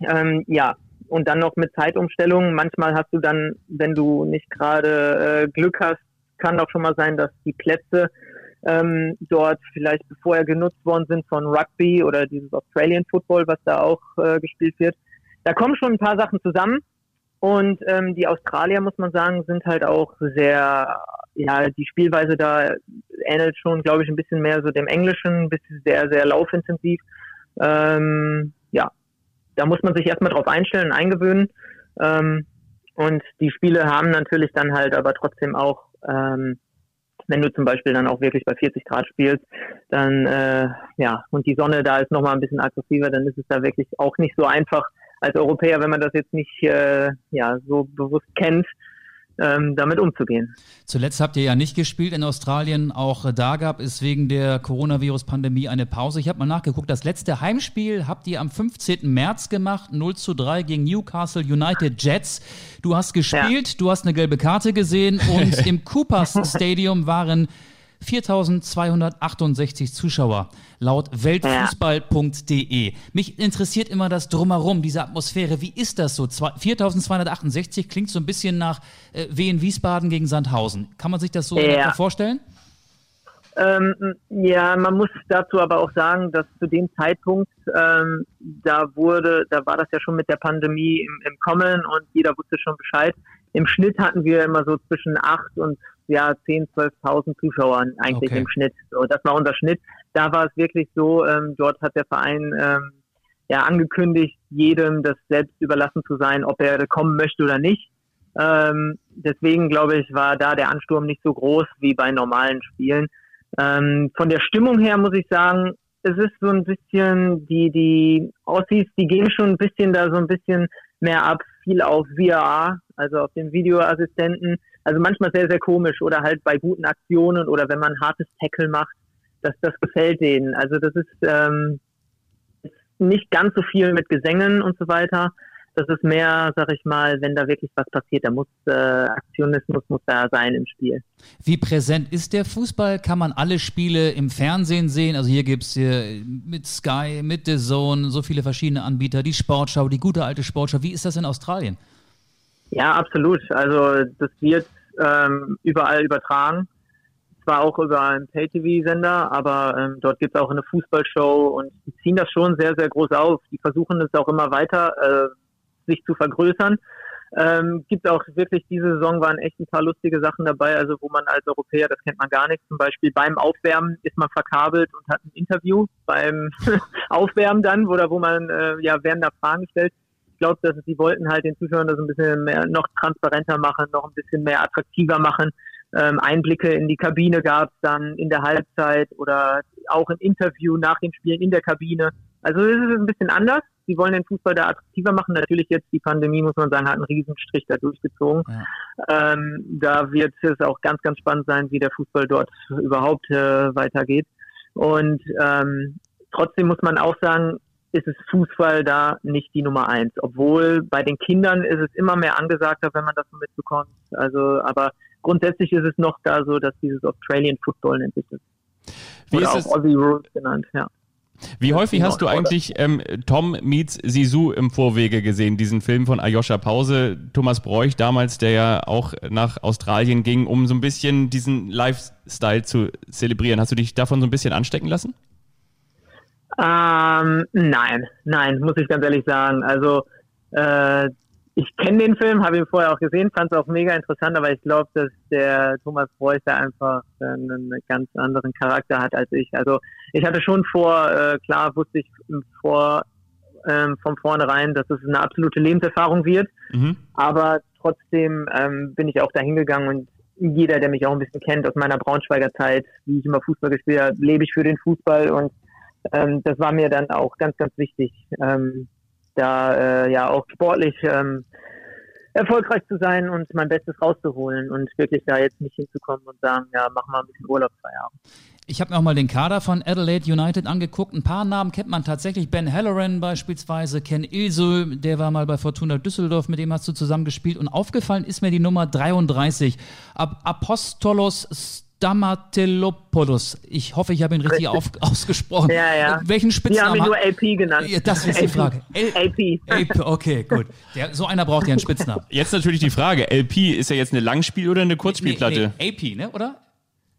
Ähm, ja, und dann noch mit Zeitumstellungen. Manchmal hast du dann, wenn du nicht gerade äh, Glück hast, kann auch schon mal sein, dass die Plätze ähm, dort vielleicht vorher genutzt worden sind von Rugby oder dieses Australian Football, was da auch äh, gespielt wird. Da kommen schon ein paar Sachen zusammen. Und ähm, die Australier, muss man sagen, sind halt auch sehr, ja, die Spielweise da ähnelt schon, glaube ich, ein bisschen mehr so dem Englischen, ein bisschen sehr, sehr laufintensiv. Ähm, ja, da muss man sich erstmal drauf einstellen, eingewöhnen. Ähm, und die Spiele haben natürlich dann halt aber trotzdem auch, ähm, wenn du zum Beispiel dann auch wirklich bei 40 Grad spielst, dann, äh, ja, und die Sonne da ist nochmal ein bisschen aggressiver, dann ist es da wirklich auch nicht so einfach, als Europäer, wenn man das jetzt nicht äh, ja, so bewusst kennt, ähm, damit umzugehen. Zuletzt habt ihr ja nicht gespielt in Australien. Auch da gab es wegen der Coronavirus-Pandemie eine Pause. Ich habe mal nachgeguckt. Das letzte Heimspiel habt ihr am 15. März gemacht, 0 zu 3 gegen Newcastle United Jets. Du hast gespielt, ja. du hast eine gelbe Karte gesehen und im Coopers Stadium waren 4268 Zuschauer laut weltfußball.de. Mich interessiert immer das Drumherum, diese Atmosphäre. Wie ist das so? 4268 klingt so ein bisschen nach äh, Wien Wiesbaden gegen Sandhausen. Kann man sich das so ja. vorstellen? Ähm, ja, man muss dazu aber auch sagen, dass zu dem Zeitpunkt, ähm, da wurde, da war das ja schon mit der Pandemie im, im Kommen und jeder wusste schon Bescheid. Im Schnitt hatten wir immer so zwischen acht und ja 10, 12.000 Zuschauern eigentlich okay. im Schnitt. So, das war unser Schnitt. Da war es wirklich so, ähm, dort hat der Verein ähm, ja angekündigt, jedem das selbst überlassen zu sein, ob er kommen möchte oder nicht. Ähm, deswegen glaube ich, war da der Ansturm nicht so groß wie bei normalen Spielen. Ähm, von der Stimmung her muss ich sagen, es ist so ein bisschen, die, die Aussies, die gehen schon ein bisschen da so ein bisschen mehr ab, viel auf VR, also auf den Videoassistenten. Also manchmal sehr, sehr komisch oder halt bei guten Aktionen oder wenn man hartes Tackle macht, das, das gefällt denen. Also das ist, ähm, nicht ganz so viel mit Gesängen und so weiter. Das ist mehr, sag ich mal, wenn da wirklich was passiert, da muss äh, Aktionismus muss da sein im Spiel. Wie präsent ist der Fußball? Kann man alle Spiele im Fernsehen sehen? Also hier gibt es hier mit Sky, mit The Zone, so viele verschiedene Anbieter, die Sportschau, die gute alte Sportschau. Wie ist das in Australien? Ja, absolut. Also das wird ähm, überall übertragen. Zwar auch über einen Pay-TV-Sender, aber ähm, dort gibt es auch eine Fußballshow und die ziehen das schon sehr, sehr groß auf. Die versuchen es auch immer weiter, äh, sich zu vergrößern. Ähm, gibt auch wirklich, diese Saison waren echt ein paar lustige Sachen dabei, also wo man als Europäer, das kennt man gar nicht, zum Beispiel beim Aufwärmen ist man verkabelt und hat ein Interview beim Aufwärmen dann, da, wo man, äh, ja, werden da Fragen gestellt glaube, dass sie wollten halt den Zuschauern das ein bisschen mehr, noch transparenter machen, noch ein bisschen mehr attraktiver machen. Ähm, Einblicke in die Kabine gab es dann in der Halbzeit oder auch ein Interview nach den Spielen in der Kabine. Also es ist ein bisschen anders. Sie wollen den Fußball da attraktiver machen. Natürlich jetzt die Pandemie, muss man sagen, hat einen Riesenstrich da durchgezogen. Ja. Ähm, da wird es auch ganz, ganz spannend sein, wie der Fußball dort überhaupt äh, weitergeht. Und ähm, trotzdem muss man auch sagen, ist es Fußball da nicht die Nummer eins. Obwohl bei den Kindern ist es immer mehr angesagter, wenn man das so mitbekommt. Also, aber grundsätzlich ist es noch da so, dass dieses Australian Football nennt sich das. Wie Oder ist auch Aussie Rules genannt, ja. Wie häufig hast du eigentlich ähm, Tom meets Sisu im Vorwege gesehen, diesen Film von Ayosha Pause, Thomas Bräuch damals, der ja auch nach Australien ging, um so ein bisschen diesen Lifestyle zu zelebrieren. Hast du dich davon so ein bisschen anstecken lassen? Ähm, nein, nein, muss ich ganz ehrlich sagen. Also äh, ich kenne den Film, habe ihn vorher auch gesehen, fand es auch mega interessant, aber ich glaube, dass der Thomas Preuß einfach einen ganz anderen Charakter hat als ich. Also ich hatte schon vor, äh, klar wusste ich vor ähm, von vornherein, dass es eine absolute Lebenserfahrung wird, mhm. aber trotzdem ähm, bin ich auch dahin gegangen und jeder, der mich auch ein bisschen kennt aus meiner Braunschweiger Zeit, wie ich immer Fußball gespielt habe, lebe ich für den Fußball und ähm, das war mir dann auch ganz, ganz wichtig, ähm, da äh, ja auch sportlich ähm, erfolgreich zu sein und mein Bestes rauszuholen und wirklich da jetzt nicht hinzukommen und sagen, ja, mach mal ein bisschen Urlaub zwei Jahre. Ich habe mir auch mal den Kader von Adelaide United angeguckt. Ein paar Namen kennt man tatsächlich. Ben Halloran beispielsweise, Ken Ilsö, der war mal bei Fortuna Düsseldorf, mit dem hast du zusammengespielt. Und aufgefallen ist mir die Nummer 33, Ab Apostolos Stamatelopoulos. Ich hoffe, ich habe ihn richtig auf, ausgesprochen. Ja, ja. Welchen Spitznamen? Wir haben ihn nur LP genannt. Ja, das ist die Frage. L LP. LP. Okay, gut. Der, so einer braucht ja einen Spitznamen. Jetzt natürlich die Frage, LP, ist er jetzt eine Langspiel- oder eine Kurzspielplatte? Nee, nee, AP, ne, oder?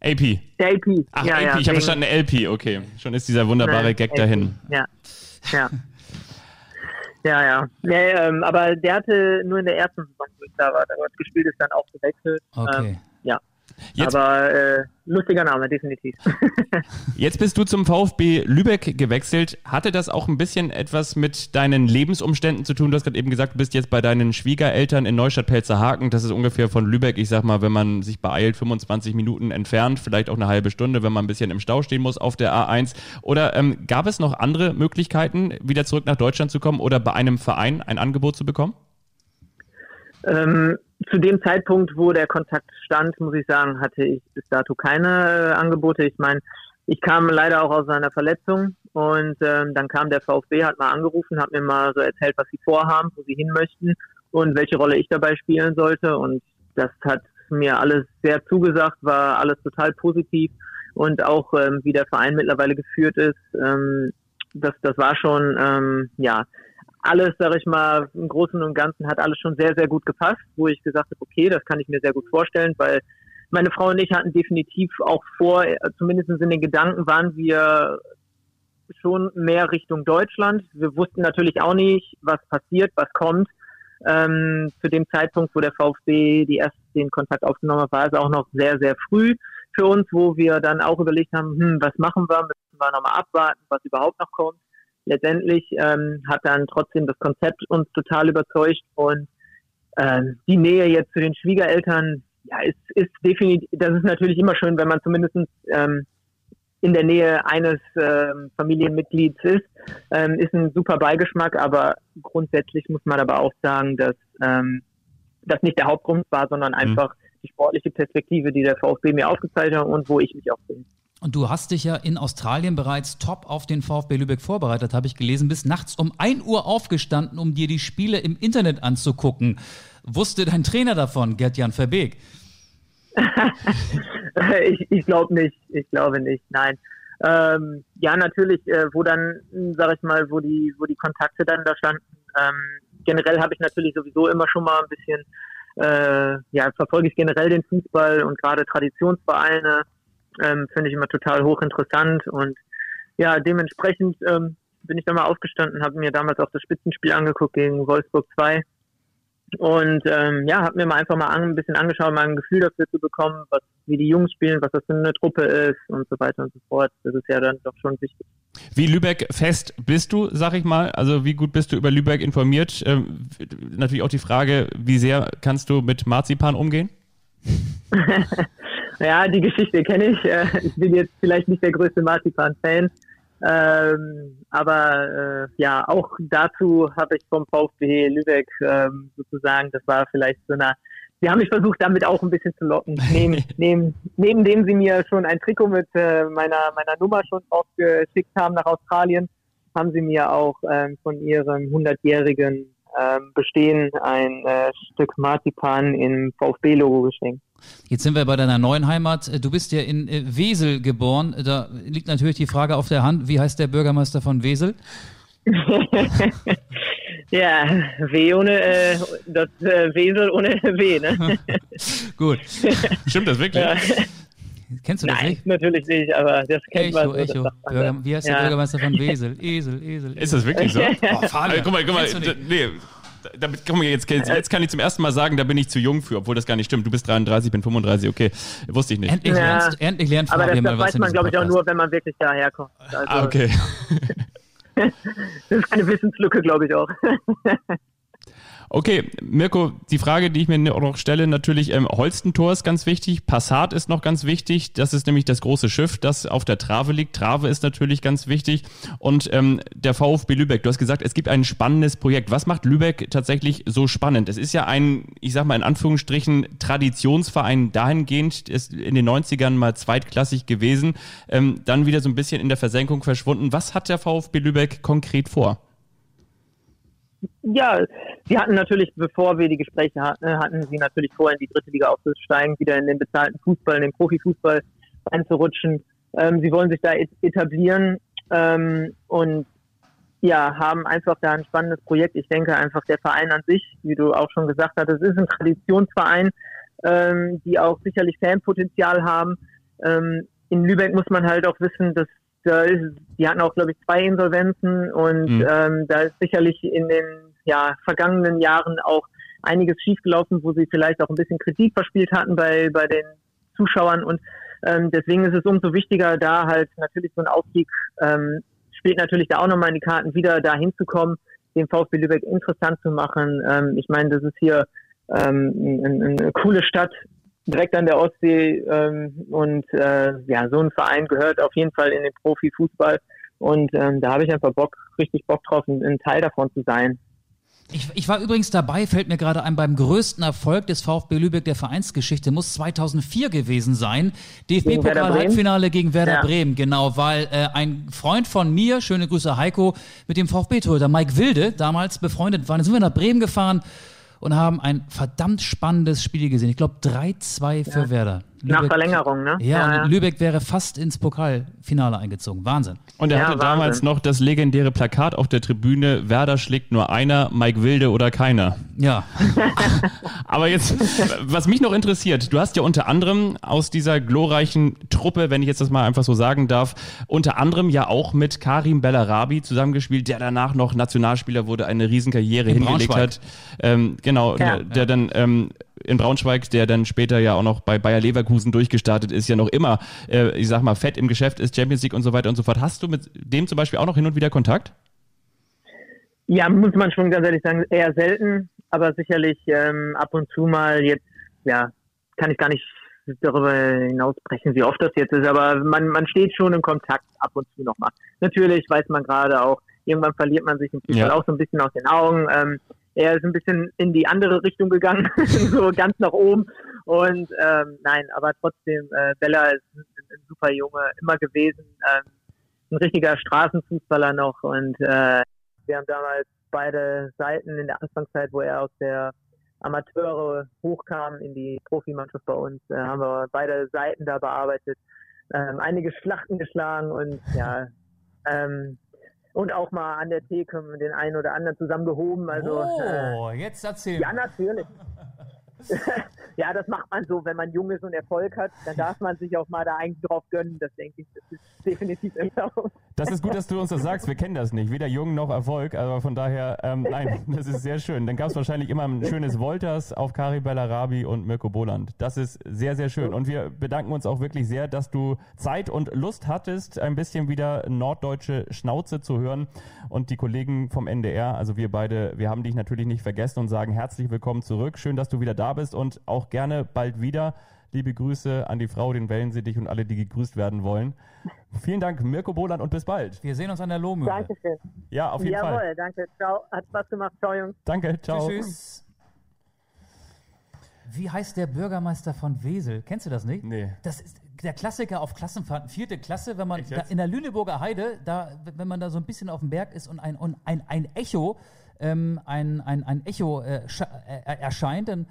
AP. LP. Ach, ja, AP, ja, ich habe verstanden, LP, okay. Schon ist dieser wunderbare Nein, Gag LP. dahin. Ja, ja. Ja, ja. Nee, ähm, aber der hatte nur in der ersten Saison, wo ich da war, da gespielt, ist dann auch gewechselt. Okay. Ähm, ja. Jetzt- aber äh, lustiger Name, definitiv. Jetzt bist du zum VfB Lübeck gewechselt. Hatte das auch ein bisschen etwas mit deinen Lebensumständen zu tun? Du hast gerade eben gesagt, du bist jetzt bei deinen Schwiegereltern in Neustadt-Pelzerhaken. Das ist ungefähr von Lübeck, ich sag mal, wenn man sich beeilt, 25 Minuten entfernt, vielleicht auch eine halbe Stunde, wenn man ein bisschen im Stau stehen muss auf der A1. Oder ähm, gab es noch andere Möglichkeiten, wieder zurück nach Deutschland zu kommen oder bei einem Verein ein Angebot zu bekommen? Ähm, zu dem Zeitpunkt, wo der Kontakt stand, muss ich sagen, hatte ich bis dato keine äh, Angebote. Ich meine, ich kam leider auch aus einer Verletzung und ähm, dann kam der VfB, hat mal angerufen, hat mir mal so erzählt, was sie vorhaben, wo sie hin möchten und welche Rolle ich dabei spielen sollte. Und das hat mir alles sehr zugesagt, war alles total positiv und auch ähm, wie der Verein mittlerweile geführt ist, ähm, das, das war schon, ähm, ja, alles, sag ich mal, im Großen und Ganzen hat alles schon sehr, sehr gut gepasst, wo ich gesagt habe, okay, das kann ich mir sehr gut vorstellen, weil meine Frau und ich hatten definitiv auch vor, zumindest in den Gedanken waren wir schon mehr Richtung Deutschland. Wir wussten natürlich auch nicht, was passiert, was kommt. Ähm, zu dem Zeitpunkt, wo der VfB die erst den Kontakt aufgenommen hat, war es auch noch sehr, sehr früh für uns, wo wir dann auch überlegt haben, hm, was machen wir, müssen wir nochmal abwarten, was überhaupt noch kommt letztendlich ähm, hat dann trotzdem das Konzept uns total überzeugt und ähm, die Nähe jetzt zu den Schwiegereltern, ja, ist, ist definitiv, das ist natürlich immer schön, wenn man zumindest ähm, in der Nähe eines ähm, Familienmitglieds ist, ähm, ist ein super Beigeschmack, aber grundsätzlich muss man aber auch sagen, dass ähm, das nicht der Hauptgrund war, sondern einfach die sportliche Perspektive, die der VfB mir aufgezeigt hat und wo ich mich auch bin. Und du hast dich ja in Australien bereits top auf den VfB Lübeck vorbereitet, habe ich gelesen. Bist nachts um 1 Uhr aufgestanden, um dir die Spiele im Internet anzugucken. Wusste dein Trainer davon, Gerd-Jan Verbeek? ich ich glaube nicht. Ich glaube nicht. Nein. Ähm, ja, natürlich, äh, wo dann, sag ich mal, wo die, wo die Kontakte dann da standen. Ähm, generell habe ich natürlich sowieso immer schon mal ein bisschen, äh, ja, verfolge ich generell den Fußball und gerade Traditionsvereine ähm, finde ich immer total hochinteressant und ja, dementsprechend ähm, bin ich dann mal aufgestanden, habe mir damals auch das Spitzenspiel angeguckt gegen Wolfsburg 2 und ähm, ja, habe mir mal einfach mal an, ein bisschen angeschaut, mal ein Gefühl dafür zu bekommen, was wie die Jungs spielen, was das für eine Truppe ist und so weiter und so fort. Das ist ja dann doch schon wichtig. Wie Lübeck fest bist du, sag ich mal? Also wie gut bist du über Lübeck informiert? Ähm, natürlich auch die Frage, wie sehr kannst du mit Marzipan umgehen? Ja, die Geschichte kenne ich. Äh, Ich bin jetzt vielleicht nicht der größte Marzipan-Fan. Ähm, aber äh, ja, auch dazu habe ich vom VfB Lübeck ähm, sozusagen, das war vielleicht so eine, sie haben mich versucht, damit auch ein bisschen zu locken. Neben, neben, neben dem sie mir schon ein Trikot mit äh, meiner, meiner Nummer schon drauf geschickt haben nach Australien, haben sie mir auch ähm, von ihrem 100-jährigen ähm, Bestehen ein äh, Stück Marzipan im VfB-Logo geschenkt. Jetzt sind wir bei deiner neuen Heimat. Du bist ja in äh, Wesel geboren. Da liegt natürlich die Frage auf der Hand, wie heißt der Bürgermeister von Wesel? Ja, W ohne äh, das äh, Wesel ohne W, ne? Gut. Stimmt das wirklich? Ja. Kennst du das Nein, nicht? natürlich nicht, aber das kennt man. Echo, so, das Echo. man Bürger, wie heißt Ja. der Bürgermeister von Wesel? Esel, Esel. Ist das wirklich so? Oh, Fabian, Also, guck mal, guck mal, nee, damit, mal jetzt, jetzt, kann ich zum ersten Mal sagen, da bin ich zu jung für, obwohl das gar nicht stimmt. Du bist 33, ich bin 35, okay. Wusste ich nicht. Endlich, Ja. lernst, endlich lernt Aber das, Fabian das mal was weiß man, glaube ich, auch nur, wenn man wirklich daherkommt. Also, ah, okay. Das ist eine Wissenslücke, glaube ich auch. Okay, Mirko, die Frage, die ich mir noch stelle, natürlich, ähm, Holstentor ist ganz wichtig, Passat ist noch ganz wichtig, das ist nämlich das große Schiff, das auf der Trave liegt. Trave ist natürlich ganz wichtig. Und ähm, der VfB Lübeck, du hast gesagt, es gibt ein spannendes Projekt. Was macht Lübeck tatsächlich so spannend? Es ist ja ein, ich sag mal in Anführungsstrichen, Traditionsverein dahingehend, ist in den 90ern mal zweitklassig gewesen, ähm, dann wieder so ein bisschen in der Versenkung verschwunden. Was hat der VfB Lübeck konkret vor? Ja, sie hatten natürlich, bevor wir die Gespräche hatten, hatten sie natürlich vor, in die dritte Liga aufzusteigen, wieder in den bezahlten Fußball, in den Profifußball reinzurutschen. Ähm, sie wollen sich da etablieren ähm, und ja, haben einfach da ein spannendes Projekt. Ich denke einfach, der Verein an sich, wie du auch schon gesagt hast, es ist ein Traditionsverein, ähm, die auch sicherlich Fanpotenzial haben. Ähm, in Lübeck muss man halt auch wissen, dass da ist, die hatten auch, glaube ich, zwei Insolvenzen und mhm. ähm, da ist sicherlich in den ja, vergangenen Jahren auch einiges schiefgelaufen, wo sie vielleicht auch ein bisschen Kritik verspielt hatten bei, bei den Zuschauern und ähm, deswegen ist es umso wichtiger, da halt natürlich so ein Aufstieg ähm, spielt natürlich da auch nochmal in die Karten, wieder da hinzukommen, den VfB Lübeck interessant zu machen. Ähm, ich meine, das ist hier ähm, eine, eine coole Stadt, direkt an der Ostsee ähm, und äh, ja, so ein Verein gehört auf jeden Fall in den Profifußball und ähm, da habe ich einfach Bock, richtig Bock drauf, ein, ein Teil davon zu sein. Ich, ich, war übrigens dabei, fällt mir gerade ein, beim größten Erfolg des VfB Lübeck der Vereinsgeschichte, muss 2004 gewesen sein. DFB-Pokal-Halbfinale gegen Werder ja. Bremen, genau, weil äh, ein Freund von mir, schöne Grüße Heiko, mit dem VfB-Torhüter Mike Wilde damals befreundet waren. Dann sind wir nach Bremen gefahren und haben ein verdammt spannendes Spiel gesehen. Ich glaube 3-2 für ja. Werder. Lübeck, Nach Verlängerung, ne? Ja, ja, und Lübeck wäre fast ins Pokalfinale eingezogen. Wahnsinn. Und er ja, hatte Wahnsinn. damals noch das legendäre Plakat auf der Tribüne: Werder schlägt nur einer, Mike Wilde oder keiner. Ja. Aber jetzt, was mich noch interessiert, du hast ja unter anderem aus dieser glorreichen Truppe, wenn ich jetzt das mal einfach so sagen darf, unter anderem ja auch mit Karim Bellarabi zusammengespielt, der danach noch Nationalspieler wurde, eine Riesenkarriere In hingelegt hat. Ähm, genau, ja. der, der dann ähm, in Braunschweig, der dann später ja auch noch bei Bayer Leverkusen durchgestartet ist, ja noch immer, äh, ich sag mal, fett im Geschäft ist, Champions League und so weiter und so fort. Hast du mit dem zum Beispiel auch noch hin und wieder Kontakt? Ja, muss man schon ganz ehrlich sagen, eher selten, aber sicherlich ähm, ab und zu mal jetzt, ja, kann ich gar nicht darüber hinausbrechen, wie oft das jetzt ist, aber man, man steht schon in Kontakt ab und zu nochmal. Natürlich weiß man gerade auch, irgendwann verliert man sich im Fußball ja. auch so ein bisschen aus den Augen. Ähm, er ist ein bisschen in die andere Richtung gegangen, so ganz nach oben. Und ähm, nein, aber trotzdem, äh, Bella ist ein, ein, super Junge, immer gewesen, ähm, ein richtiger Straßenfußballer noch. Und äh, wir haben damals beide Seiten in der Anfangszeit, wo er aus der Amateure hochkam in die Profimannschaft bei uns, äh, haben wir beide Seiten da bearbeitet, ähm, einige Schlachten geschlagen und ja, ähm, und auch mal an der Theke den einen oder anderen zusammen gehoben. Also, oh, äh, jetzt erzähl. Ja, natürlich. ja, das macht man so, wenn man jung ist und Erfolg hat, dann darf man sich auch mal da eigentlich drauf gönnen. Das denke ich, das ist definitiv immer so. Das ist gut, dass du uns das sagst. Wir kennen das nicht. Weder jung noch Erfolg. Aber von daher, ähm, nein, das ist sehr schön. Dann gab es wahrscheinlich immer ein schönes Wolters auf Kari Bellarabi und Mirko Boland. Das ist sehr, sehr schön. Und wir bedanken uns auch wirklich sehr, dass du Zeit und Lust hattest, ein bisschen wieder norddeutsche Schnauze zu hören. Und die Kollegen vom NDR, also wir beide, wir haben dich natürlich nicht vergessen und sagen herzlich willkommen zurück. Schön, dass du wieder da bist und auch gerne bald wieder. Liebe Grüße an die Frau, den Wellensittich und alle, die gegrüßt werden wollen. Vielen Dank, Mirko Boland, und bis bald. Wir sehen uns an der Lohmühle. Dankeschön. Ja, auf jeden Jawohl, Fall. danke. Ciao. Hat Spaß gemacht. Ciao, Jungs. Danke, ciao. Tschüss. Wie heißt der Bürgermeister von Wesel? Kennst du das nicht? Nee. Das ist der Klassiker auf Klassenfahrten, vierte Klasse, wenn man in der Lüneburger Heide, da, wenn man da so ein bisschen auf dem Berg ist und ein, und ein, ein Echo, ähm, ein, ein, ein Echo äh, äh, erscheint, dann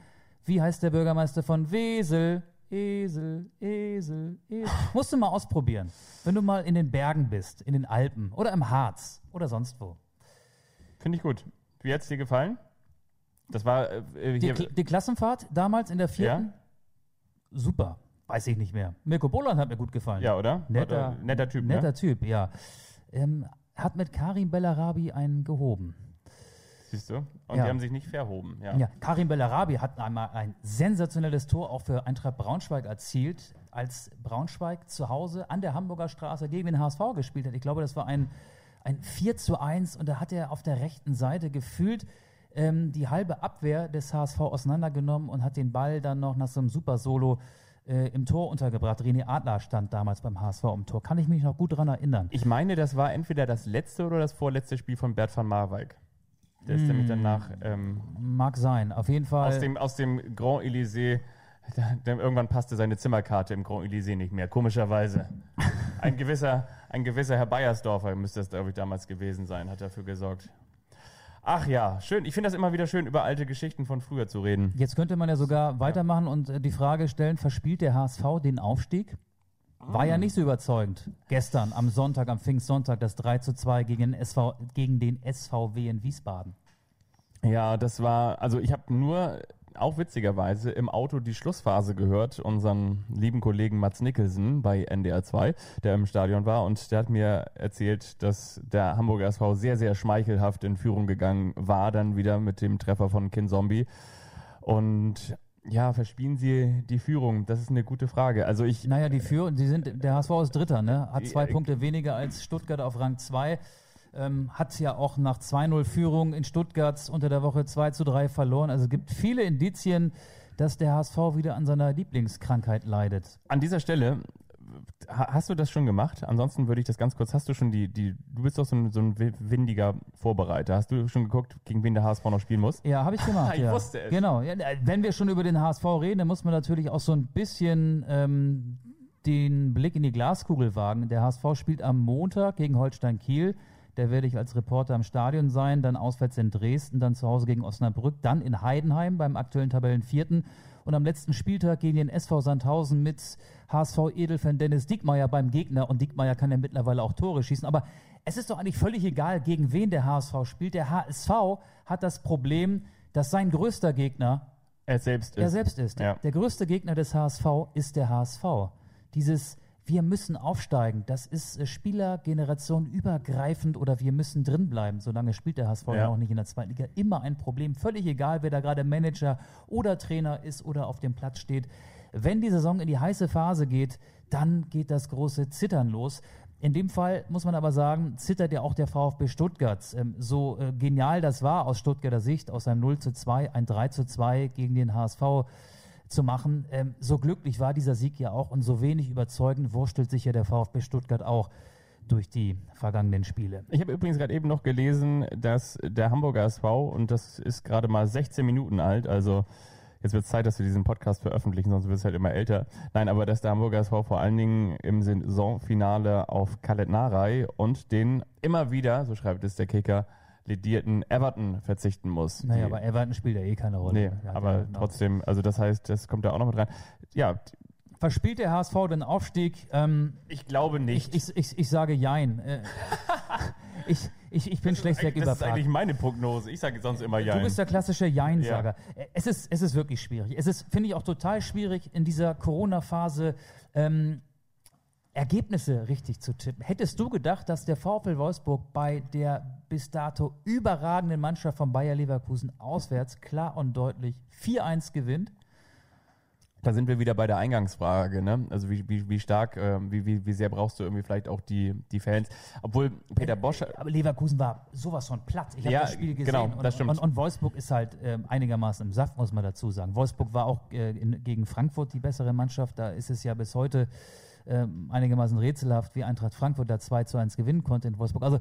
wie heißt der Bürgermeister von Wesel? Esel, Esel, Esel. Musst du mal ausprobieren. Wenn du mal in den Bergen bist, in den Alpen oder im Harz oder sonst wo. Finde ich gut. Wie hat es dir gefallen? Das war äh, die, die, Klassenfahrt damals in der vierten? Ja? Super. Weiß ich nicht mehr. Mirko Boland hat mir gut gefallen. Ja, oder? Netter, oder netter Typ. Netter ne? Typ, ja. Ähm, hat mit Karim Bellarabi einen gehoben. Siehst du? Und ja. die haben sich nicht verhoben. Ja. ja. Karim Bellarabi hat einmal ein sensationelles Tor auch für Eintracht Braunschweig erzielt, als Braunschweig zu Hause an der Hamburger Straße gegen den HSV gespielt hat. Ich glaube, das war ein, ein 4 zu 1 und da hat er auf der rechten Seite gefühlt ähm, die halbe Abwehr des HSV auseinandergenommen und hat den Ball dann noch nach so einem Super-Solo äh, im Tor untergebracht. René Adler stand damals beim HSV im Tor. Kann ich mich noch gut dran erinnern. Ich meine, das war entweder das letzte oder das vorletzte Spiel von Bert van Marwijk. Der ist nämlich danach ähm, Mag sein. Auf jeden Fall. aus, dem, aus dem Grand Elysée. Denn irgendwann passte seine Zimmerkarte im Grand Elysée nicht mehr, komischerweise. Ein gewisser, ein gewisser Herr Bayersdorfer müsste das, glaube ich, damals gewesen sein, hat dafür gesorgt. Ach ja, schön. Ich finde das immer wieder schön, über alte Geschichten von früher zu reden. Jetzt könnte man ja sogar weitermachen und äh, die Frage stellen, verspielt der HSV den Aufstieg? War ja nicht so überzeugend. Gestern am Sonntag, am Pfingstsonntag, das 3 zu 2 gegen den, SV, gegen den SVW in Wiesbaden. Ja, das war, also ich habe nur, auch witzigerweise, im Auto die Schlussphase gehört, unseren lieben Kollegen Mats Nicholson bei NDR 2, der im Stadion war und der hat mir erzählt, dass der Hamburger SV sehr, sehr schmeichelhaft in Führung gegangen war, dann wieder mit dem Treffer von Kin Zombie. Und ja, verspielen Sie die Führung? Das ist eine gute Frage. Also ich, Naja, die Führung, die sind, der HSV ist Dritter, ne? Hat zwei Ja, Punkte weniger als Stuttgart auf Rang 2. Ähm, hat ja auch nach 2-0 Führung in Stuttgart unter der Woche 2 zu 3 verloren. Also es gibt viele Indizien, dass der HSV wieder an seiner Lieblingskrankheit leidet. An dieser Stelle, hast du das schon gemacht? Ansonsten würde ich das ganz kurz, hast du schon die, die, du bist doch so ein, so ein wi- windiger Vorbereiter. Hast du schon geguckt, gegen wen der HSV noch spielen muss? Ja, habe ich gemacht. Ich ja. wusste es. Genau. Ja, wenn wir schon über den HSV reden, dann muss man natürlich auch so ein bisschen ähm, den Blick in die Glaskugel wagen. Der HSV spielt am Montag gegen Holstein Kiel. Da werde ich als Reporter im Stadion sein, dann auswärts in Dresden, dann zu Hause gegen Osnabrück, dann in Heidenheim beim aktuellen Tabellenvierten und am letzten Spieltag gegen den SV Sandhausen mit HSV-Edelfan Dennis Diekmeyer beim Gegner und Diekmeyer kann ja mittlerweile auch Tore schießen. Aber es ist doch eigentlich völlig egal, gegen wen der HSV spielt. Der HSV hat das Problem, dass sein größter Gegner Er selbst ist. er selbst ist. Ja. Der größte Gegner des HSV ist der HSV. Dieses wir müssen aufsteigen, das ist äh, Spielergeneration übergreifend oder wir müssen drinbleiben. Solange spielt der HSV ja. Auch nicht in der zweiten Liga. Immer ein Problem. Völlig egal, wer da gerade Manager oder Trainer ist oder auf dem Platz steht. Wenn die Saison in die heiße Phase geht, dann geht das große Zittern los. In dem Fall muss man aber sagen, zittert ja auch der VfB Stuttgart. Ähm, so äh, genial das war aus Stuttgarter Sicht, aus einem 0 zu 2, ein 3 zu 2 gegen den HSV zu machen. Ähm, so glücklich war dieser Sieg ja auch und so wenig überzeugend wurstelt sich ja der VfB Stuttgart auch durch die vergangenen Spiele. Ich habe übrigens gerade eben noch gelesen, dass der Hamburger SV, und das ist gerade mal 16 Minuten alt, also jetzt wird es Zeit, dass wir diesen Podcast veröffentlichen, sonst wird es halt immer älter. Nein, aber dass der Hamburger SV vor allen Dingen im Saisonfinale auf Khaled Narei und den immer wieder, so schreibt es der Kicker, ledierten Everton verzichten muss. Naja, aber Everton spielt ja eh keine Rolle. Nee, Ja, aber trotzdem, also das heißt, das kommt da auch noch mit rein. Ja, Verspielt der HSV den Aufstieg? Ähm, ich glaube nicht. ich, ich, ich, ich sage Jein. Äh, ich, ich, ich bin schlechtweg das ist eigentlich meine Prognose. Ich sage sonst immer ja. Du bist der klassische Jein-Sager. Es, ist, es ist wirklich schwierig. Es ist, finde ich, auch total schwierig in dieser Corona-Phase ähm, Ergebnisse richtig zu tippen. Hättest du gedacht, dass der VfL Wolfsburg bei der bis dato überragenden Mannschaft von Bayer Leverkusen auswärts klar und deutlich 4-1 gewinnt? Da sind wir wieder bei der Eingangsfrage, ne? Also wie, wie, wie stark, ähm, wie, wie, wie sehr brauchst du irgendwie vielleicht auch die, die Fans? Obwohl Peter Bosch, Aber Leverkusen war sowas von platt. Ich habe Ja, das Spiel gesehen. genau, und, das stimmt. Und, und Wolfsburg ist halt ähm, einigermaßen im Saft, muss man dazu sagen. Wolfsburg war auch äh, in, gegen Frankfurt die bessere Mannschaft. Da ist es ja bis heute ähm, einigermaßen rätselhaft, wie Eintracht Frankfurt da 2 zu 1 gewinnen konnte in Wolfsburg. Also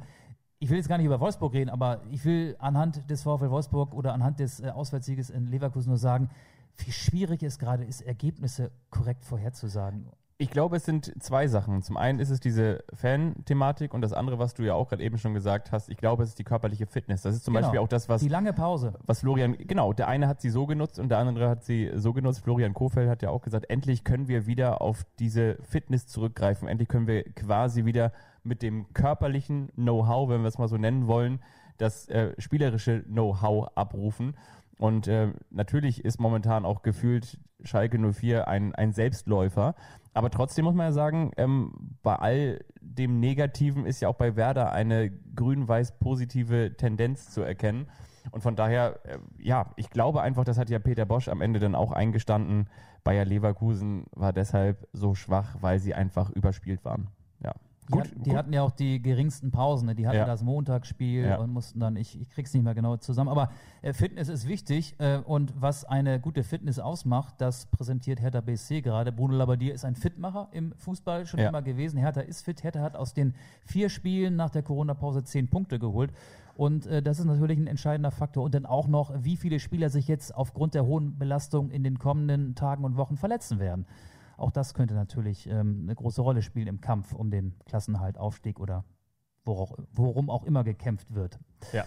ich will jetzt gar nicht über Wolfsburg reden, aber ich will anhand des VfL Wolfsburg oder anhand des äh, Auswärtssieges in Leverkusen nur sagen, wie schwierig es gerade ist, Ergebnisse korrekt vorherzusagen. ich glaube, es sind zwei Sachen. Zum einen ist es diese Fan-Thematik und das andere, was du ja auch gerade eben schon gesagt hast, ich glaube, es ist die körperliche Fitness. Das ist zum Genau. Beispiel auch das, was Die lange Pause. was Florian, genau, der eine hat sie so genutzt und der andere hat sie so genutzt. Florian Kofeld hat ja auch gesagt, endlich können wir wieder auf diese Fitness zurückgreifen. Endlich können wir quasi wieder mit dem körperlichen Know-how, wenn wir es mal so nennen wollen, das äh, spielerische Know-how abrufen. Und äh, natürlich ist momentan auch gefühlt Schalke 04 ein, ein Selbstläufer. Aber trotzdem muss man ja sagen, ähm, bei all dem Negativen ist ja auch bei Werder eine grün-weiß positive Tendenz zu erkennen. Und von daher, äh, ja, ich glaube einfach, das hat ja Peter Bosch am Ende dann auch eingestanden. Bayer Leverkusen war deshalb so schwach, weil sie einfach überspielt waren. Ja, Die, Gut, hat, die hatten ja auch die geringsten Pausen. Ne? Die hatten Ja. das Montagsspiel Ja. und mussten dann, ich, ich krieg's nicht mehr genau zusammen. Aber äh, Fitness ist wichtig äh, und was eine gute Fitness ausmacht, das präsentiert Hertha BSC gerade. Bruno Labbadia ist ein Fitmacher im Fußball schon Ja. immer gewesen. Hertha ist fit. Hertha hat aus den vier Spielen nach der Corona-Pause zehn Punkte geholt. Und äh, das ist natürlich ein entscheidender Faktor. Und dann auch noch, wie viele Spieler sich jetzt aufgrund der hohen Belastung in den kommenden Tagen und Wochen verletzen werden. Auch das könnte natürlich ähm, eine große Rolle spielen im Kampf um den Klassenhalt, Aufstieg oder worauf, worum auch immer gekämpft wird. Ja.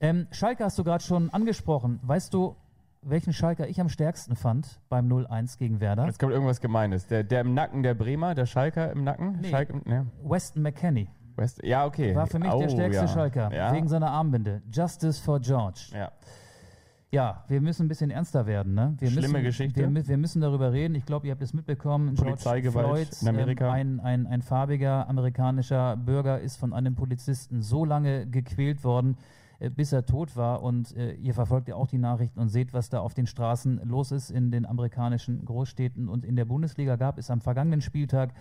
Ähm, Schalke hast du gerade schon angesprochen. Weißt du, welchen Schalker ich am stärksten fand beim 0-1 gegen Werder? Jetzt kommt irgendwas Gemeines. Der, der im Nacken der Bremer, der Schalker im Nacken? Nee. Schalke, im- ne? Weston McKenney West, ja, okay. war für mich Oh, der stärkste ja. Schalker, Ja. wegen seiner Armbinde. Justice for George. ja. Ja, wir müssen ein bisschen ernster werden. Ne? Wir Schlimme müssen, Geschichte. Wir, wir müssen darüber reden. Ich glaube, ihr habt es mitbekommen. George Polizeigewalt Floyd, in Amerika. Ähm, ein, ein, ein farbiger amerikanischer Bürger ist von einem Polizisten so lange gequält worden, äh, bis er tot war. Und äh, ihr verfolgt ja auch die Nachrichten und seht, was da auf den Straßen los ist in den amerikanischen Großstädten. Und in der Bundesliga gab es am vergangenen Spieltag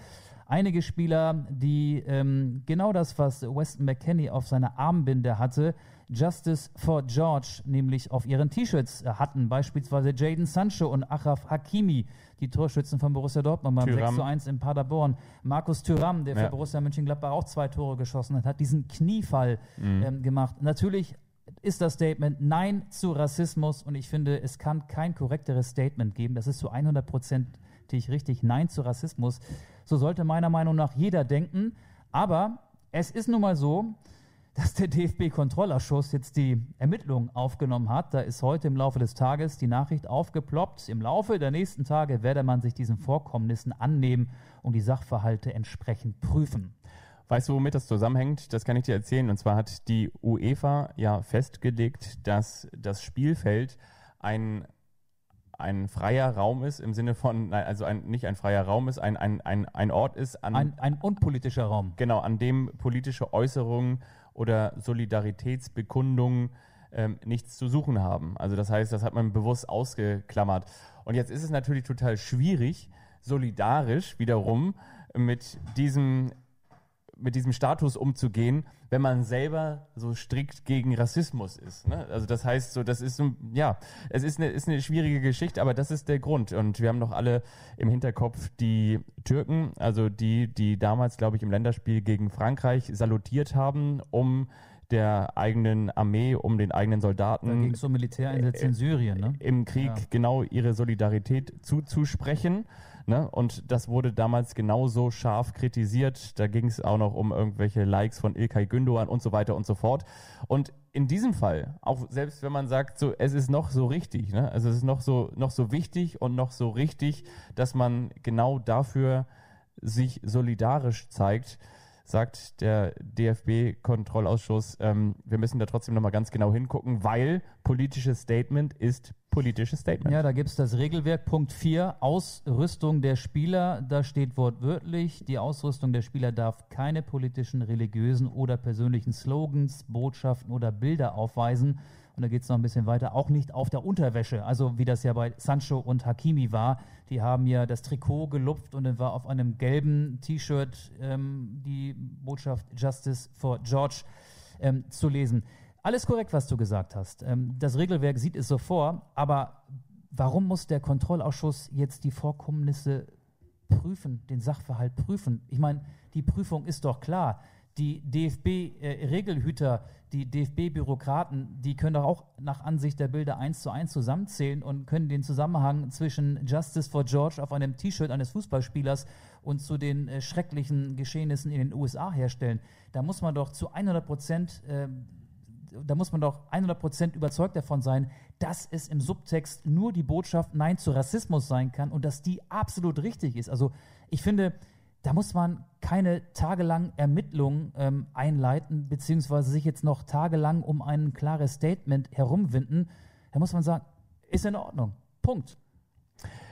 einige Spieler, die ähm, genau das, was Weston McKenney auf seiner Armbinde hatte, Justice for George, nämlich auf ihren T-Shirts äh, hatten. Beispielsweise Jaden Sancho und Achraf Hakimi, die Torschützen von Borussia Dortmund beim Thuram. 6 zu 1 in Paderborn. Markus Thüram, der Ja. für Borussia Mönchengladbach auch zwei Tore geschossen hat, hat diesen Kniefall ähm, gemacht. Natürlich ist das Statement Nein zu Rassismus und ich finde, es kann kein korrekteres Statement geben. Das ist zu 100 prozentig richtig. Nein zu Rassismus. So sollte meiner Meinung nach jeder denken. Aber es ist nun mal so, dass der DFB-Kontrollausschuss jetzt die Ermittlungen aufgenommen hat. Da ist heute im Laufe des Tages die Nachricht aufgeploppt. Im Laufe der nächsten Tage werde man sich diesen Vorkommnissen annehmen und die Sachverhalte entsprechend prüfen. Weißt du, womit das zusammenhängt? Das kann ich dir erzählen. Und zwar hat die UEFA ja festgelegt, dass das Spielfeld ein, ein freier Raum ist, im Sinne von, nein, also ein, nicht ein freier Raum ist, ein, ein, ein, ein Ort ist, an, Ein, ein unpolitischer Raum. genau, an dem politische Äußerungen oder Solidaritätsbekundungen ähm, nichts zu suchen haben. Also das heißt, das hat man bewusst ausgeklammert. Und jetzt ist es natürlich total schwierig, solidarisch wiederum mit diesem mit diesem Status umzugehen, wenn man selber so strikt gegen Rassismus ist. Ne? Also das heißt so, das ist so, ja, es ist eine, ist eine schwierige Geschichte, aber das ist der Grund. Und wir haben noch alle im Hinterkopf die Türken, also die, die damals, glaube ich, im Länderspiel gegen Frankreich salutiert haben, um der eigenen Armee, um den eigenen Da Soldaten ging es um Militäreinsätze in Syrien. Ne? im Krieg Ja. genau ihre Solidarität zuzusprechen. Ne? Und das wurde damals genauso scharf kritisiert. Da ging es auch noch um irgendwelche Likes von Ilkay Gündoğan und so weiter und so fort. Und in diesem Fall, auch selbst wenn man sagt, so es ist noch so richtig, ne? also es ist noch so noch so wichtig und noch so richtig, dass man genau dafür sich solidarisch zeigt, sagt der DFB-Kontrollausschuss, ähm, wir müssen da trotzdem nochmal ganz genau hingucken, weil politisches Statement ist politisches Statement. Ja, da gibt's das Regelwerk Punkt 4, Ausrüstung der Spieler. Da steht wortwörtlich, die Ausrüstung der Spieler darf keine politischen, religiösen oder persönlichen Slogans, Botschaften oder Bilder aufweisen. Und da geht's noch ein bisschen weiter, auch nicht auf der Unterwäsche. Also wie das ja bei Sancho und Hakimi war. Die haben ja das Trikot gelupft und dann war auf einem gelben T-Shirt ähm, die Botschaft Justice for George ähm, zu lesen. Alles korrekt, was du gesagt hast. Ähm, das Regelwerk sieht es so vor, aber warum muss der Kontrollausschuss jetzt die Vorkommnisse prüfen, den Sachverhalt prüfen? Ich meine, die Prüfung ist doch klar. Die DFB-Regelhüter, die DFB-Bürokraten, die können doch auch nach Ansicht der Bilder eins zu eins zusammenzählen und können den Zusammenhang zwischen Justice for George auf einem T-Shirt eines Fußballspielers und zu den äh, schrecklichen Geschehnissen in den USA herstellen. Da muss man doch zu 100 Prozent äh, da muss man doch 100% überzeugt davon sein, dass es im Subtext nur die Botschaft Nein zu Rassismus sein kann und dass die absolut richtig ist. Also ich finde, da muss man keine tagelang Ermittlungen ähm, einleiten, beziehungsweise sich jetzt noch tagelang um ein klares Statement herumwinden. Da muss man sagen, ist in Ordnung. Punkt.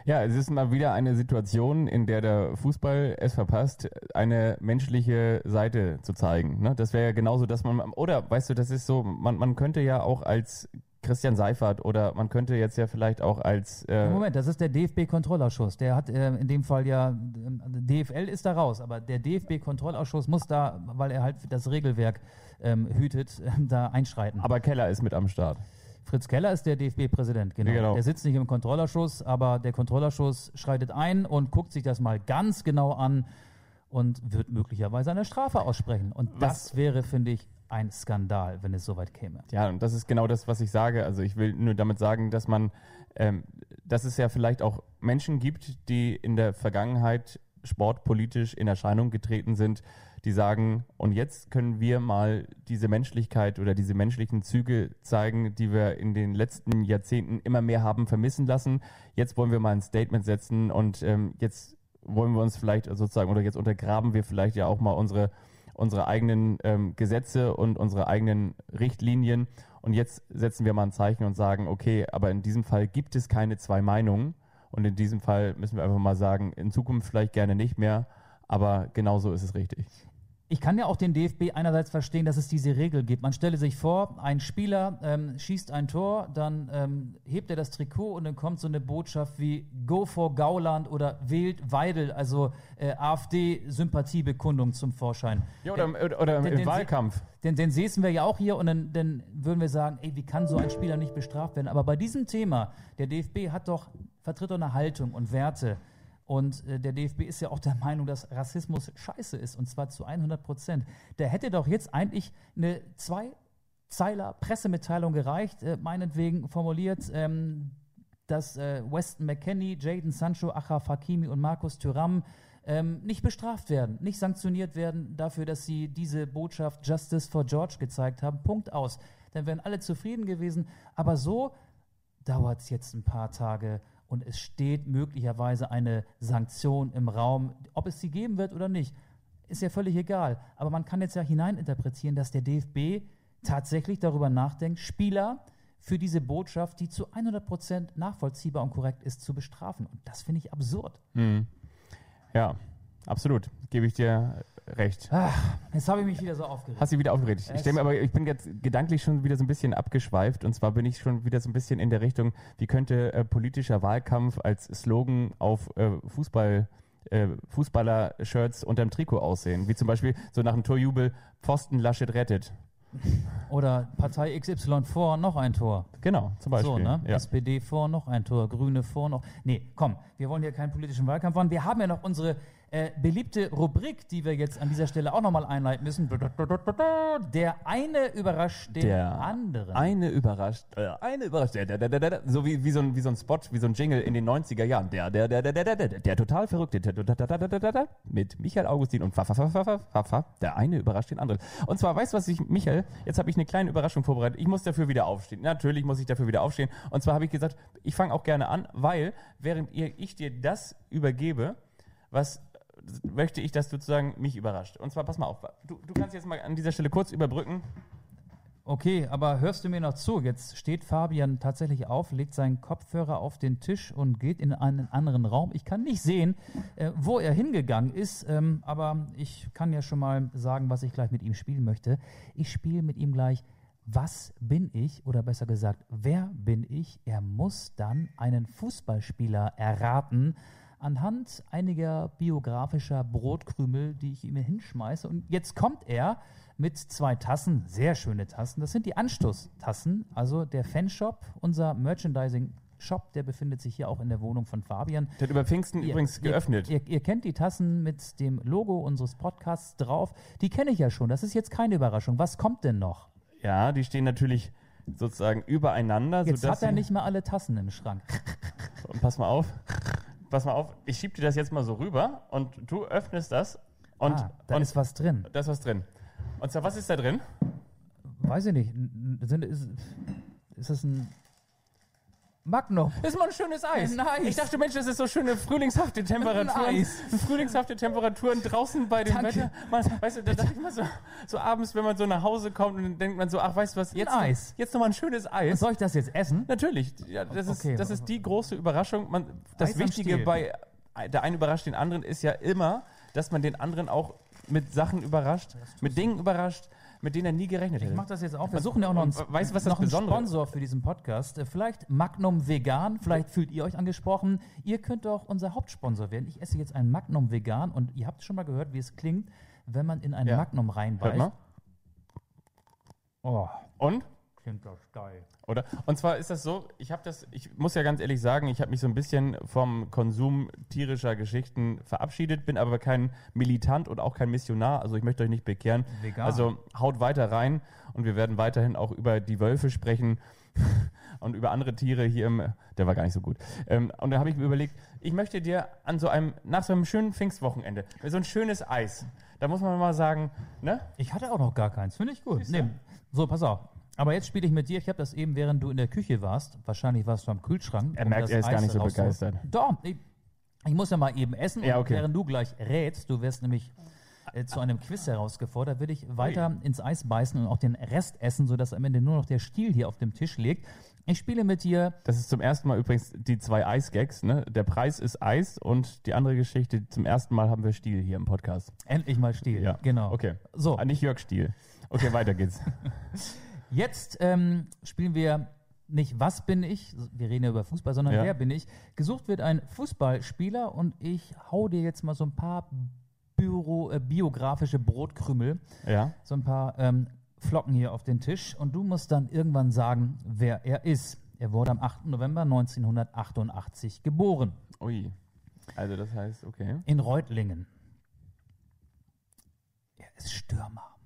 Ja, es ist mal wieder eine Situation, in der der Fußball es verpasst, eine menschliche Seite zu zeigen. Ne? Das wäre ja genauso, dass man, oder weißt du, das ist so, man, man könnte ja auch als Christian Seifert oder man könnte jetzt ja vielleicht auch als äh, Moment, das ist der DFB-Kontrollausschuss. Der hat äh, in dem Fall ja, ähm, DFL ist da raus, aber der DFB-Kontrollausschuss muss da, weil er halt das Regelwerk ähm, hütet, äh, da einschreiten. aber Keller ist mit am Start. Fritz Keller ist der DFB-Präsident, genau. Genau. Der sitzt nicht im Kontrollausschuss, aber der Kontrollausschuss schreitet ein und guckt sich das mal ganz genau an und wird möglicherweise eine Strafe aussprechen. Und das wäre, finde ich, ein Skandal, wenn es soweit käme. Ja, und das ist genau das, was ich sage. Also ich will nur damit sagen, dass man, ähm, dass es ja vielleicht auch Menschen gibt, die in der Vergangenheit sportpolitisch in Erscheinung getreten sind, die sagen, und jetzt können wir mal diese Menschlichkeit oder diese menschlichen Züge zeigen, die wir in den letzten Jahrzehnten immer mehr haben vermissen lassen. Jetzt wollen wir mal ein Statement setzen und ähm, jetzt wollen wir uns vielleicht sozusagen, oder jetzt untergraben wir vielleicht ja auch mal unsere unsere eigenen ähm, Gesetze und unsere eigenen Richtlinien. Und jetzt setzen wir mal ein Zeichen und sagen, okay, aber in diesem Fall gibt es keine zwei Meinungen. Und in diesem Fall müssen wir einfach mal sagen, in Zukunft vielleicht gerne nicht mehr, aber genau so ist es richtig. Ich kann ja auch den DFB einerseits verstehen, dass es diese Regel gibt. Man stelle sich vor, ein Spieler ähm, schießt ein Tor, dann ähm, hebt er das Trikot und dann kommt so eine Botschaft wie Go for Gauland oder wählt Weidel, also äh, AfD-Sympathiebekundung zum Vorschein. Ja, oder, oder, oder Den- im den Wahlkampf. Den, den säßen wir ja auch hier und dann, dann würden wir sagen, ey, wie kann so ein Spieler nicht bestraft werden? Aber bei diesem Thema, der DFB hat doch, vertritt doch eine Haltung und Werte. Und äh, der DFB ist ja auch der Meinung, dass Rassismus scheiße ist, und zwar zu 100 Prozent. Der hätte doch jetzt eigentlich eine zwei Zeiler Pressemitteilung gereicht, äh, meinetwegen formuliert, ähm, dass äh, Weston McKenney, Jaden Sancho, Achraf Hakimi und Markus Thuram ähm, nicht bestraft werden, nicht sanktioniert werden dafür, dass sie diese Botschaft Justice for George gezeigt haben. Punkt aus. Dann wären alle zufrieden gewesen. Aber so dauert es jetzt ein paar Tage und es steht möglicherweise eine Sanktion im Raum. Ob es sie geben wird oder nicht, ist ja völlig egal. Aber man kann jetzt ja hineininterpretieren, dass der DFB tatsächlich darüber nachdenkt, Spieler für diese Botschaft, die zu 100% nachvollziehbar und korrekt ist, zu bestrafen. Und das finde ich absurd. Ja, absolut. Gebe ich dir recht. Jetzt habe ich mich wieder so aufgeregt. Hast du wieder aufgeregt. Ich stelle mir aber, ich bin jetzt gedanklich schon wieder so ein bisschen abgeschweift und zwar bin ich schon wieder so ein bisschen in der Richtung, wie könnte äh, politischer Wahlkampf als Slogan auf äh, Fußball äh, Fußballer-Shirts unterm Trikot aussehen. Wie zum Beispiel so nach dem Torjubel Pfosten Laschet rettet. Oder Partei XY vor, noch ein Tor. Genau, zum Beispiel. So, ne? ja. SPD vor, noch ein Tor, Grüne vor, noch. Nee, komm, wir wollen hier keinen politischen Wahlkampf machen. Wir haben ja noch unsere äh, beliebte Rubrik, die wir jetzt an dieser Stelle auch nochmal einleiten müssen. Der eine überrascht den der anderen. Eine überrascht, äh, eine überrascht, der, der, der, der, so wie, wie, so ein, wie so ein Spot, wie so ein Jingle in den 90er Jahren. Der, der, der, der, der, der, der, der total verrückte, der, der, der, der, der, der, mit Michael Augustin und fa, fa, fa, der eine überrascht den anderen. Und zwar, weißt du was ich, Michael, jetzt habe ich eine kleine Überraschung vorbereitet. Ich muss dafür wieder aufstehen. Natürlich muss ich dafür wieder aufstehen. Und zwar habe ich gesagt, ich fange auch gerne an, weil während ihr, ich dir das übergebe, was möchte ich, dass du sozusagen mich überrascht. Und zwar, pass mal auf, du, du kannst jetzt mal an dieser Stelle kurz überbrücken. Okay, aber hörst du mir noch zu? Jetzt steht Fabian tatsächlich auf, legt seinen Kopfhörer auf den Tisch und geht in einen anderen Raum. Ich kann nicht sehen, äh, wo er hingegangen ist, ähm, aber ich kann ja schon mal sagen, was ich gleich mit ihm spielen möchte. Ich spiele mit ihm gleich Was bin ich? Oder besser gesagt, wer bin ich? Er muss dann einen Fußballspieler erraten anhand einiger biografischer Brotkrümel, die ich ihm hinschmeiße. Und jetzt kommt er mit zwei Tassen, sehr schöne Tassen. Das sind die Anstoßtassen, also der Fanshop, unser Merchandising-Shop, der befindet sich hier auch in der Wohnung von Fabian. Der hat über Pfingsten Ihr- übrigens ihr, geöffnet. Ihr, ihr kennt die Tassen mit dem Logo unseres Podcasts drauf. Die kenne ich ja schon. Das ist jetzt keine Überraschung. Was kommt denn noch? Ja, die stehen natürlich sozusagen übereinander. Jetzt hat er nicht mal alle Tassen im Schrank. Und pass mal auf. Pass mal auf. Ich schieb dir das jetzt mal so rüber und du öffnest das und, ah, da und ist was drin. da ist was drin. Und zwar, was ist da drin? Weiß ich nicht. Sind, ist, ist das ein Magnum? Das ist mal ein schönes Eis. Nice. Ich dachte, Mensch, das ist so schöne frühlingshafte Temperaturen. Frühlingshafte Temperaturen draußen bei dem Danke. Wetter. Man, weißt du, da dachte ich mal so, so abends, wenn man so nach Hause kommt und dann denkt man so, ach, weißt du was, jetzt, Ein Eis. jetzt noch mal ein schönes Eis. Soll ich das jetzt essen? Natürlich, ja, das, Okay. ist, das ist die große Überraschung. Man, das Eis Wichtige bei der eine überrascht den anderen ist ja immer, dass man den anderen auch mit Sachen überrascht, mit Dingen überrascht. Mit denen er nie gerechnet hätte. Ich mache das jetzt auch. Wir suchen ja auch noch einen, weißt du, was noch einen Sponsor für diesen Podcast. Vielleicht Magnum Vegan. Vielleicht fühlt ihr euch angesprochen. Ihr könnt doch unser Hauptsponsor werden. Ich esse jetzt ein Magnum Vegan und ihr habt schon mal gehört, wie es klingt, wenn man in ein Ja. Magnum reinbeißt. Oh, Und? Geil. Oder? Und zwar ist das so, ich habe das, ich muss ja ganz ehrlich sagen, ich habe mich so ein bisschen vom Konsum tierischer Geschichten verabschiedet, bin aber kein Militant und auch kein Missionar, also ich möchte euch nicht bekehren. Vegan. Also haut weiter rein und wir werden weiterhin auch über die Wölfe sprechen und über andere Tiere hier im, der war gar nicht so gut. Ähm, und da habe ich mir überlegt, ich möchte dir an so einem, nach so einem schönen Pfingstwochenende, so ein schönes Eis, da muss man mal sagen, ne? Ich hatte auch noch gar keins. Finde ich gut. Nee. So, pass auf. Aber jetzt spiele ich mit dir. Ich habe das eben, während du in der Küche warst, wahrscheinlich warst du am Kühlschrank. Er merkt, das er ist gar Eis nicht so begeistert. Doch, ich, ich muss ja mal eben essen. Ja, und okay. Während du gleich rätst, du wirst nämlich äh, zu einem Quiz herausgefordert, würde ich weiter ins Eis beißen und auch den Rest essen, sodass am Ende nur noch der Stiel hier auf dem Tisch liegt. Ich spiele mit dir. Das ist zum ersten Mal übrigens die zwei Eisgags, ne? Der Preis ist Eis und die andere Geschichte, zum ersten Mal haben wir Stiel hier im Podcast. Endlich mal Stiel. Ja, Genau. Okay. So, Ah, nicht Jörg Stiel. Okay, weiter geht's. Jetzt ähm, spielen wir nicht was bin ich, wir reden ja über Fußball, sondern Ja. wer bin ich. Gesucht wird ein Fußballspieler und ich hau dir jetzt mal so ein paar Büro, äh, biografische Brotkrümel, ja. so ein paar ähm, Flocken hier auf den Tisch und du musst dann irgendwann sagen, wer er ist. Er wurde am 8. November 1988 geboren Ui. Also das heißt, okay. in Reutlingen. Er ist Stürmer.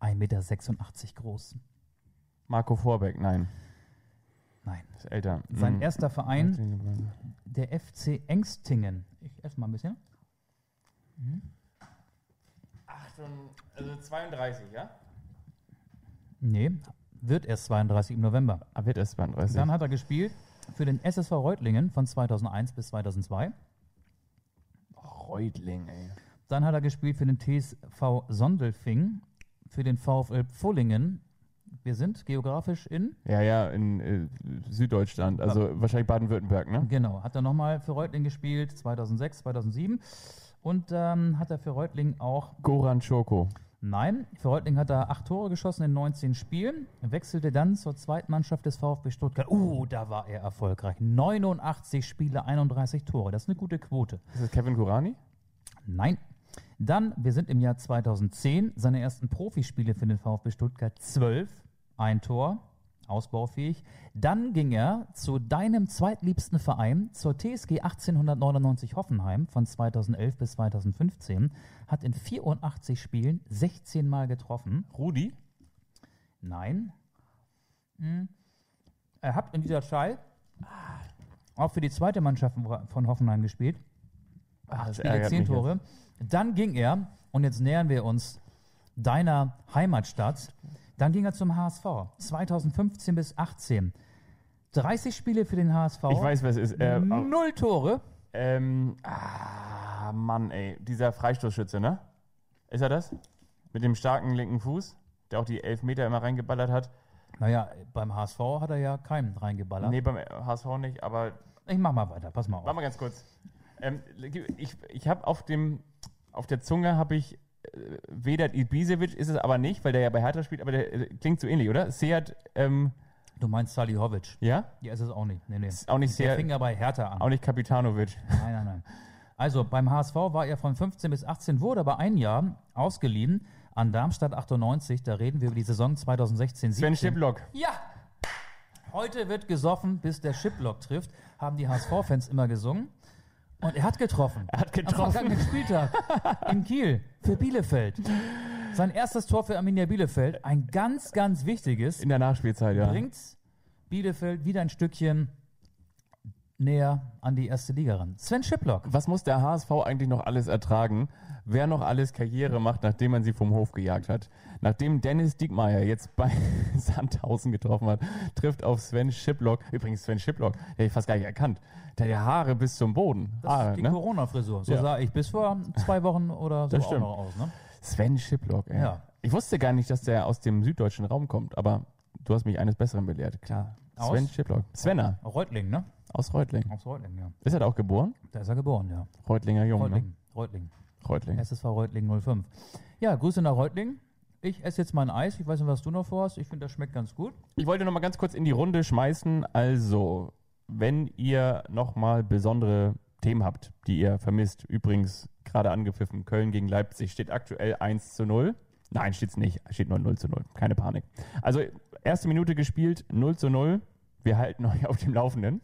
1,86 Meter groß. Marco Vorbeck, nein. Nein. Ist älter. Sein Hm. erster Verein, der FC Engstingen. Ich esse mal ein bisschen. Also 32, ja? Nee, wird erst 32 im November. Ah, wird erst 32. Dann hat er gespielt für den SSV Reutlingen von 2001 bis 2002. Reutling, ey. Dann hat er gespielt für den TSV Sondelfing, für den VfL Pfullingen. Wir sind geografisch in, Ja, ja, in äh, Süddeutschland, also wahrscheinlich Baden-Württemberg, ne? genau, hat er nochmal für Reutlingen gespielt, 2006, 2007. Und ähm, hat er für Reutlingen auch Goran Schoko. Nein, für Reutling hat er acht Tore geschossen in 19 Spielen, wechselte dann zur Zweitmannschaft des VfB Stuttgart. Uh, da war er erfolgreich. 89 Spiele, 31 Tore. Das ist eine gute Quote. Ist das Kevin Kurani? Nein. Dann, wir sind im Jahr 2010, seine ersten Profispiele für den VfB Stuttgart 12, ein Tor, ausbaufähig. Dann ging er zu deinem zweitliebsten Verein, zur TSG 1899 Hoffenheim von 2011 bis 2015, hat in 84 Spielen 16 Mal getroffen. Rudi? Nein. Hm. Er hat in dieser Zeit auch für die zweite Mannschaft von Hoffenheim gespielt. Ach, das Spiele, zehn mich jetzt. Dann ging er, und jetzt nähern wir uns deiner Heimatstadt, dann ging er zum HSV. 2015 bis 18. 30 Spiele für den HSV. Ich weiß, wer es ist. Äh, Null Tore. ähm, ah, Mann, ey. Dieser Freistoßschütze, ne? Ist er das? Mit dem starken linken Fuß, der auch die Elfmeter immer reingeballert hat. Naja, beim HSV hat er ja keinen reingeballert. Nee, beim HSV nicht, aber Ich mach mal weiter, pass mal auf. Warte mal ganz kurz. Ähm, ich ich habe auf dem auf der Zunge habe ich äh, Vedat Ibisevic ist es aber nicht, weil der ja bei Hertha spielt, aber der äh, klingt so ähnlich, oder? Seat, ähm, Du meinst Salihovic. ja? Ja, ist es auch nicht. Nee, nee. auch nicht Der sehr- fing ja bei Hertha an. Auch nicht Kapitanovic. Nein, nein, nein. Also beim HSV war er von 15 bis 18, wurde aber ein Jahr ausgeliehen an Darmstadt 98. Da reden wir über die Saison 2016 Sven 17 Schiplock. Ja! Heute wird gesoffen, bis der Shiplock trifft, haben die HSV-Fans immer gesungen. Und er hat getroffen. Er hat Am getroffen. vergangenen Spieltag in Kiel für Bielefeld. Sein erstes Tor für Arminia Bielefeld, ein ganz, ganz wichtiges, In der Nachspielzeit, ja. bringt Bielefeld wieder ein Stückchen näher an die erste Liga ran. Sven Schiplock. Was muss der HSV eigentlich noch alles ertragen? Wer noch alles Karriere macht, nachdem man sie vom Hof gejagt hat? Nachdem Dennis Diekmeyer jetzt bei Sandhausen getroffen hat, trifft auf Sven Schiplock. Übrigens, Sven Schiplock, der hätte ich fast gar nicht erkannt. Der hat ja Haare bis zum Boden. Das Haare, ist die ne? Corona-Frisur. So Ja. sah ich bis vor zwei Wochen oder so auch noch aus. Ne? Sven Schiplock, ey. Ja. Ich wusste gar nicht, dass der aus dem süddeutschen Raum kommt, aber du hast mich eines Besseren belehrt, klar. Aus? Sven Schiplock. Svenner Reutling, ne? Aus Reutling. Aus Reutling, ja. Ist er da auch geboren? Da ist er geboren, ja. Reutlinger Jung, Reutling. ne? Reutling. Reutling. SSV Reutling 05. Ja, Grüße nach Reutling. Ich esse jetzt mein Eis. Ich weiß nicht, was du noch vorhast. Ich finde, das schmeckt ganz gut. Ich wollte noch mal ganz kurz in die Runde schmeißen. Also, wenn ihr noch mal besondere Themen habt, die ihr vermisst, übrigens gerade angepfiffen, Köln gegen Leipzig steht aktuell 1 zu 0. Nein, steht's nicht. Steht nur 0 zu 0. Keine Panik. Also, erste Minute gespielt, 0 zu 0. Wir halten euch auf dem Laufenden.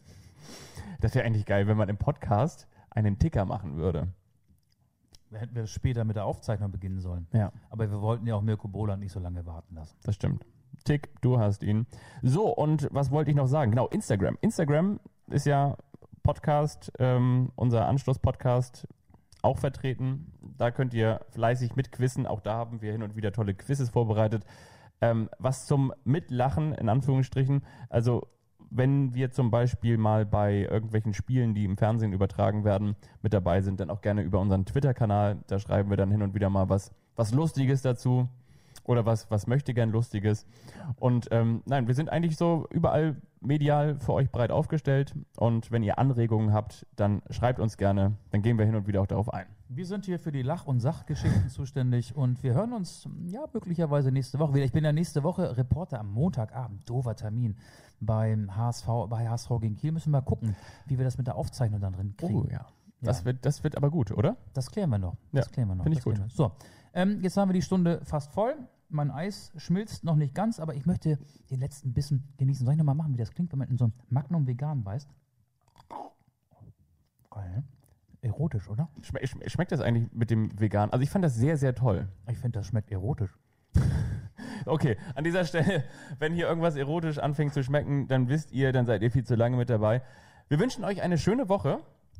Das wäre eigentlich geil, wenn man im Podcast einen Ticker machen würde. Hätten wir später mit der Aufzeichnung beginnen sollen. Ja. Aber wir wollten ja auch Mirko Boland nicht so lange warten lassen. Das stimmt. Tick, du hast ihn. So, und was wollte ich noch sagen? Genau, Instagram. Instagram ist ja Podcast, ähm, unser Anschluss-Podcast auch vertreten. Da könnt ihr fleißig mitquissen. Auch da haben wir hin und wieder tolle Quizzes vorbereitet. Ähm, was zum Mitlachen, in Anführungsstrichen. Also, wenn wir zum Beispiel mal bei irgendwelchen Spielen, die im Fernsehen übertragen werden, mit dabei sind, dann auch gerne über unseren Twitter-Kanal. Da schreiben wir dann hin und wieder mal was, was Lustiges dazu oder was, was möchte gern Lustiges. Und ähm, nein, wir sind eigentlich so überall medial für euch breit aufgestellt. Und wenn ihr Anregungen habt, dann schreibt uns gerne. Dann gehen wir hin und wieder auch darauf ein. Wir sind hier für die Lach- und Sachgeschichten zuständig und wir hören uns ja möglicherweise nächste Woche wieder. Ich bin ja nächste Woche Reporter am Montagabend, doofer Termin beim HSV, bei HSV gegen Kiel. Müssen wir mal gucken, wie wir das mit der Aufzeichnung dann drin kriegen. Oh ja. Das, Wird, das wird aber gut, oder? Das klären wir noch. Das Ja, klären wir noch. find ich gut. So, ähm, jetzt haben wir die Stunde fast voll. Mein Eis schmilzt noch nicht ganz, aber ich möchte den letzten Bissen genießen. Soll ich nochmal machen, wie das klingt, wenn man in so ein Magnum vegan beißt? Geil? Erotisch, oder? Schme schm- schmeckt das eigentlich mit dem Vegan? Also ich fand das sehr, sehr toll. Ich finde, das schmeckt erotisch. Okay, an dieser Stelle, wenn hier irgendwas erotisch anfängt zu schmecken, dann wisst ihr, dann seid ihr viel zu lange mit dabei. Wir wünschen euch eine schöne Woche.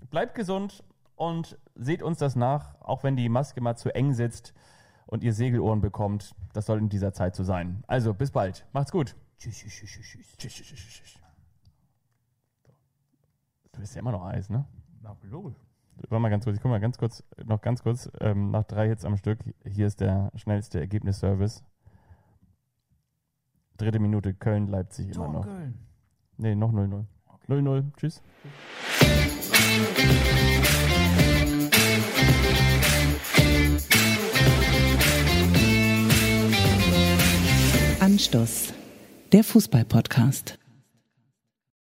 Bleibt gesund und seht uns das nach, auch wenn die Maske mal zu eng sitzt und ihr Segelohren bekommt. Das soll in dieser Zeit so sein. Also, bis bald. Macht's gut. Tschüss, tschüss, tschüss, tschüss. Tschüss, tschüss, tschüss, tschüss. Du bist ja immer noch Eis, ne? Na, logisch. Warte mal ganz kurz, ich guck mal ganz kurz, noch ganz kurz, ähm, nach drei Hits am Stück, hier ist der schnellste Ergebnisservice. Dritte Minute Köln, Leipzig immer noch. Köln. Nee, noch 0-0. 0-0, tschüss. Anstoß. Der Fußball-Podcast.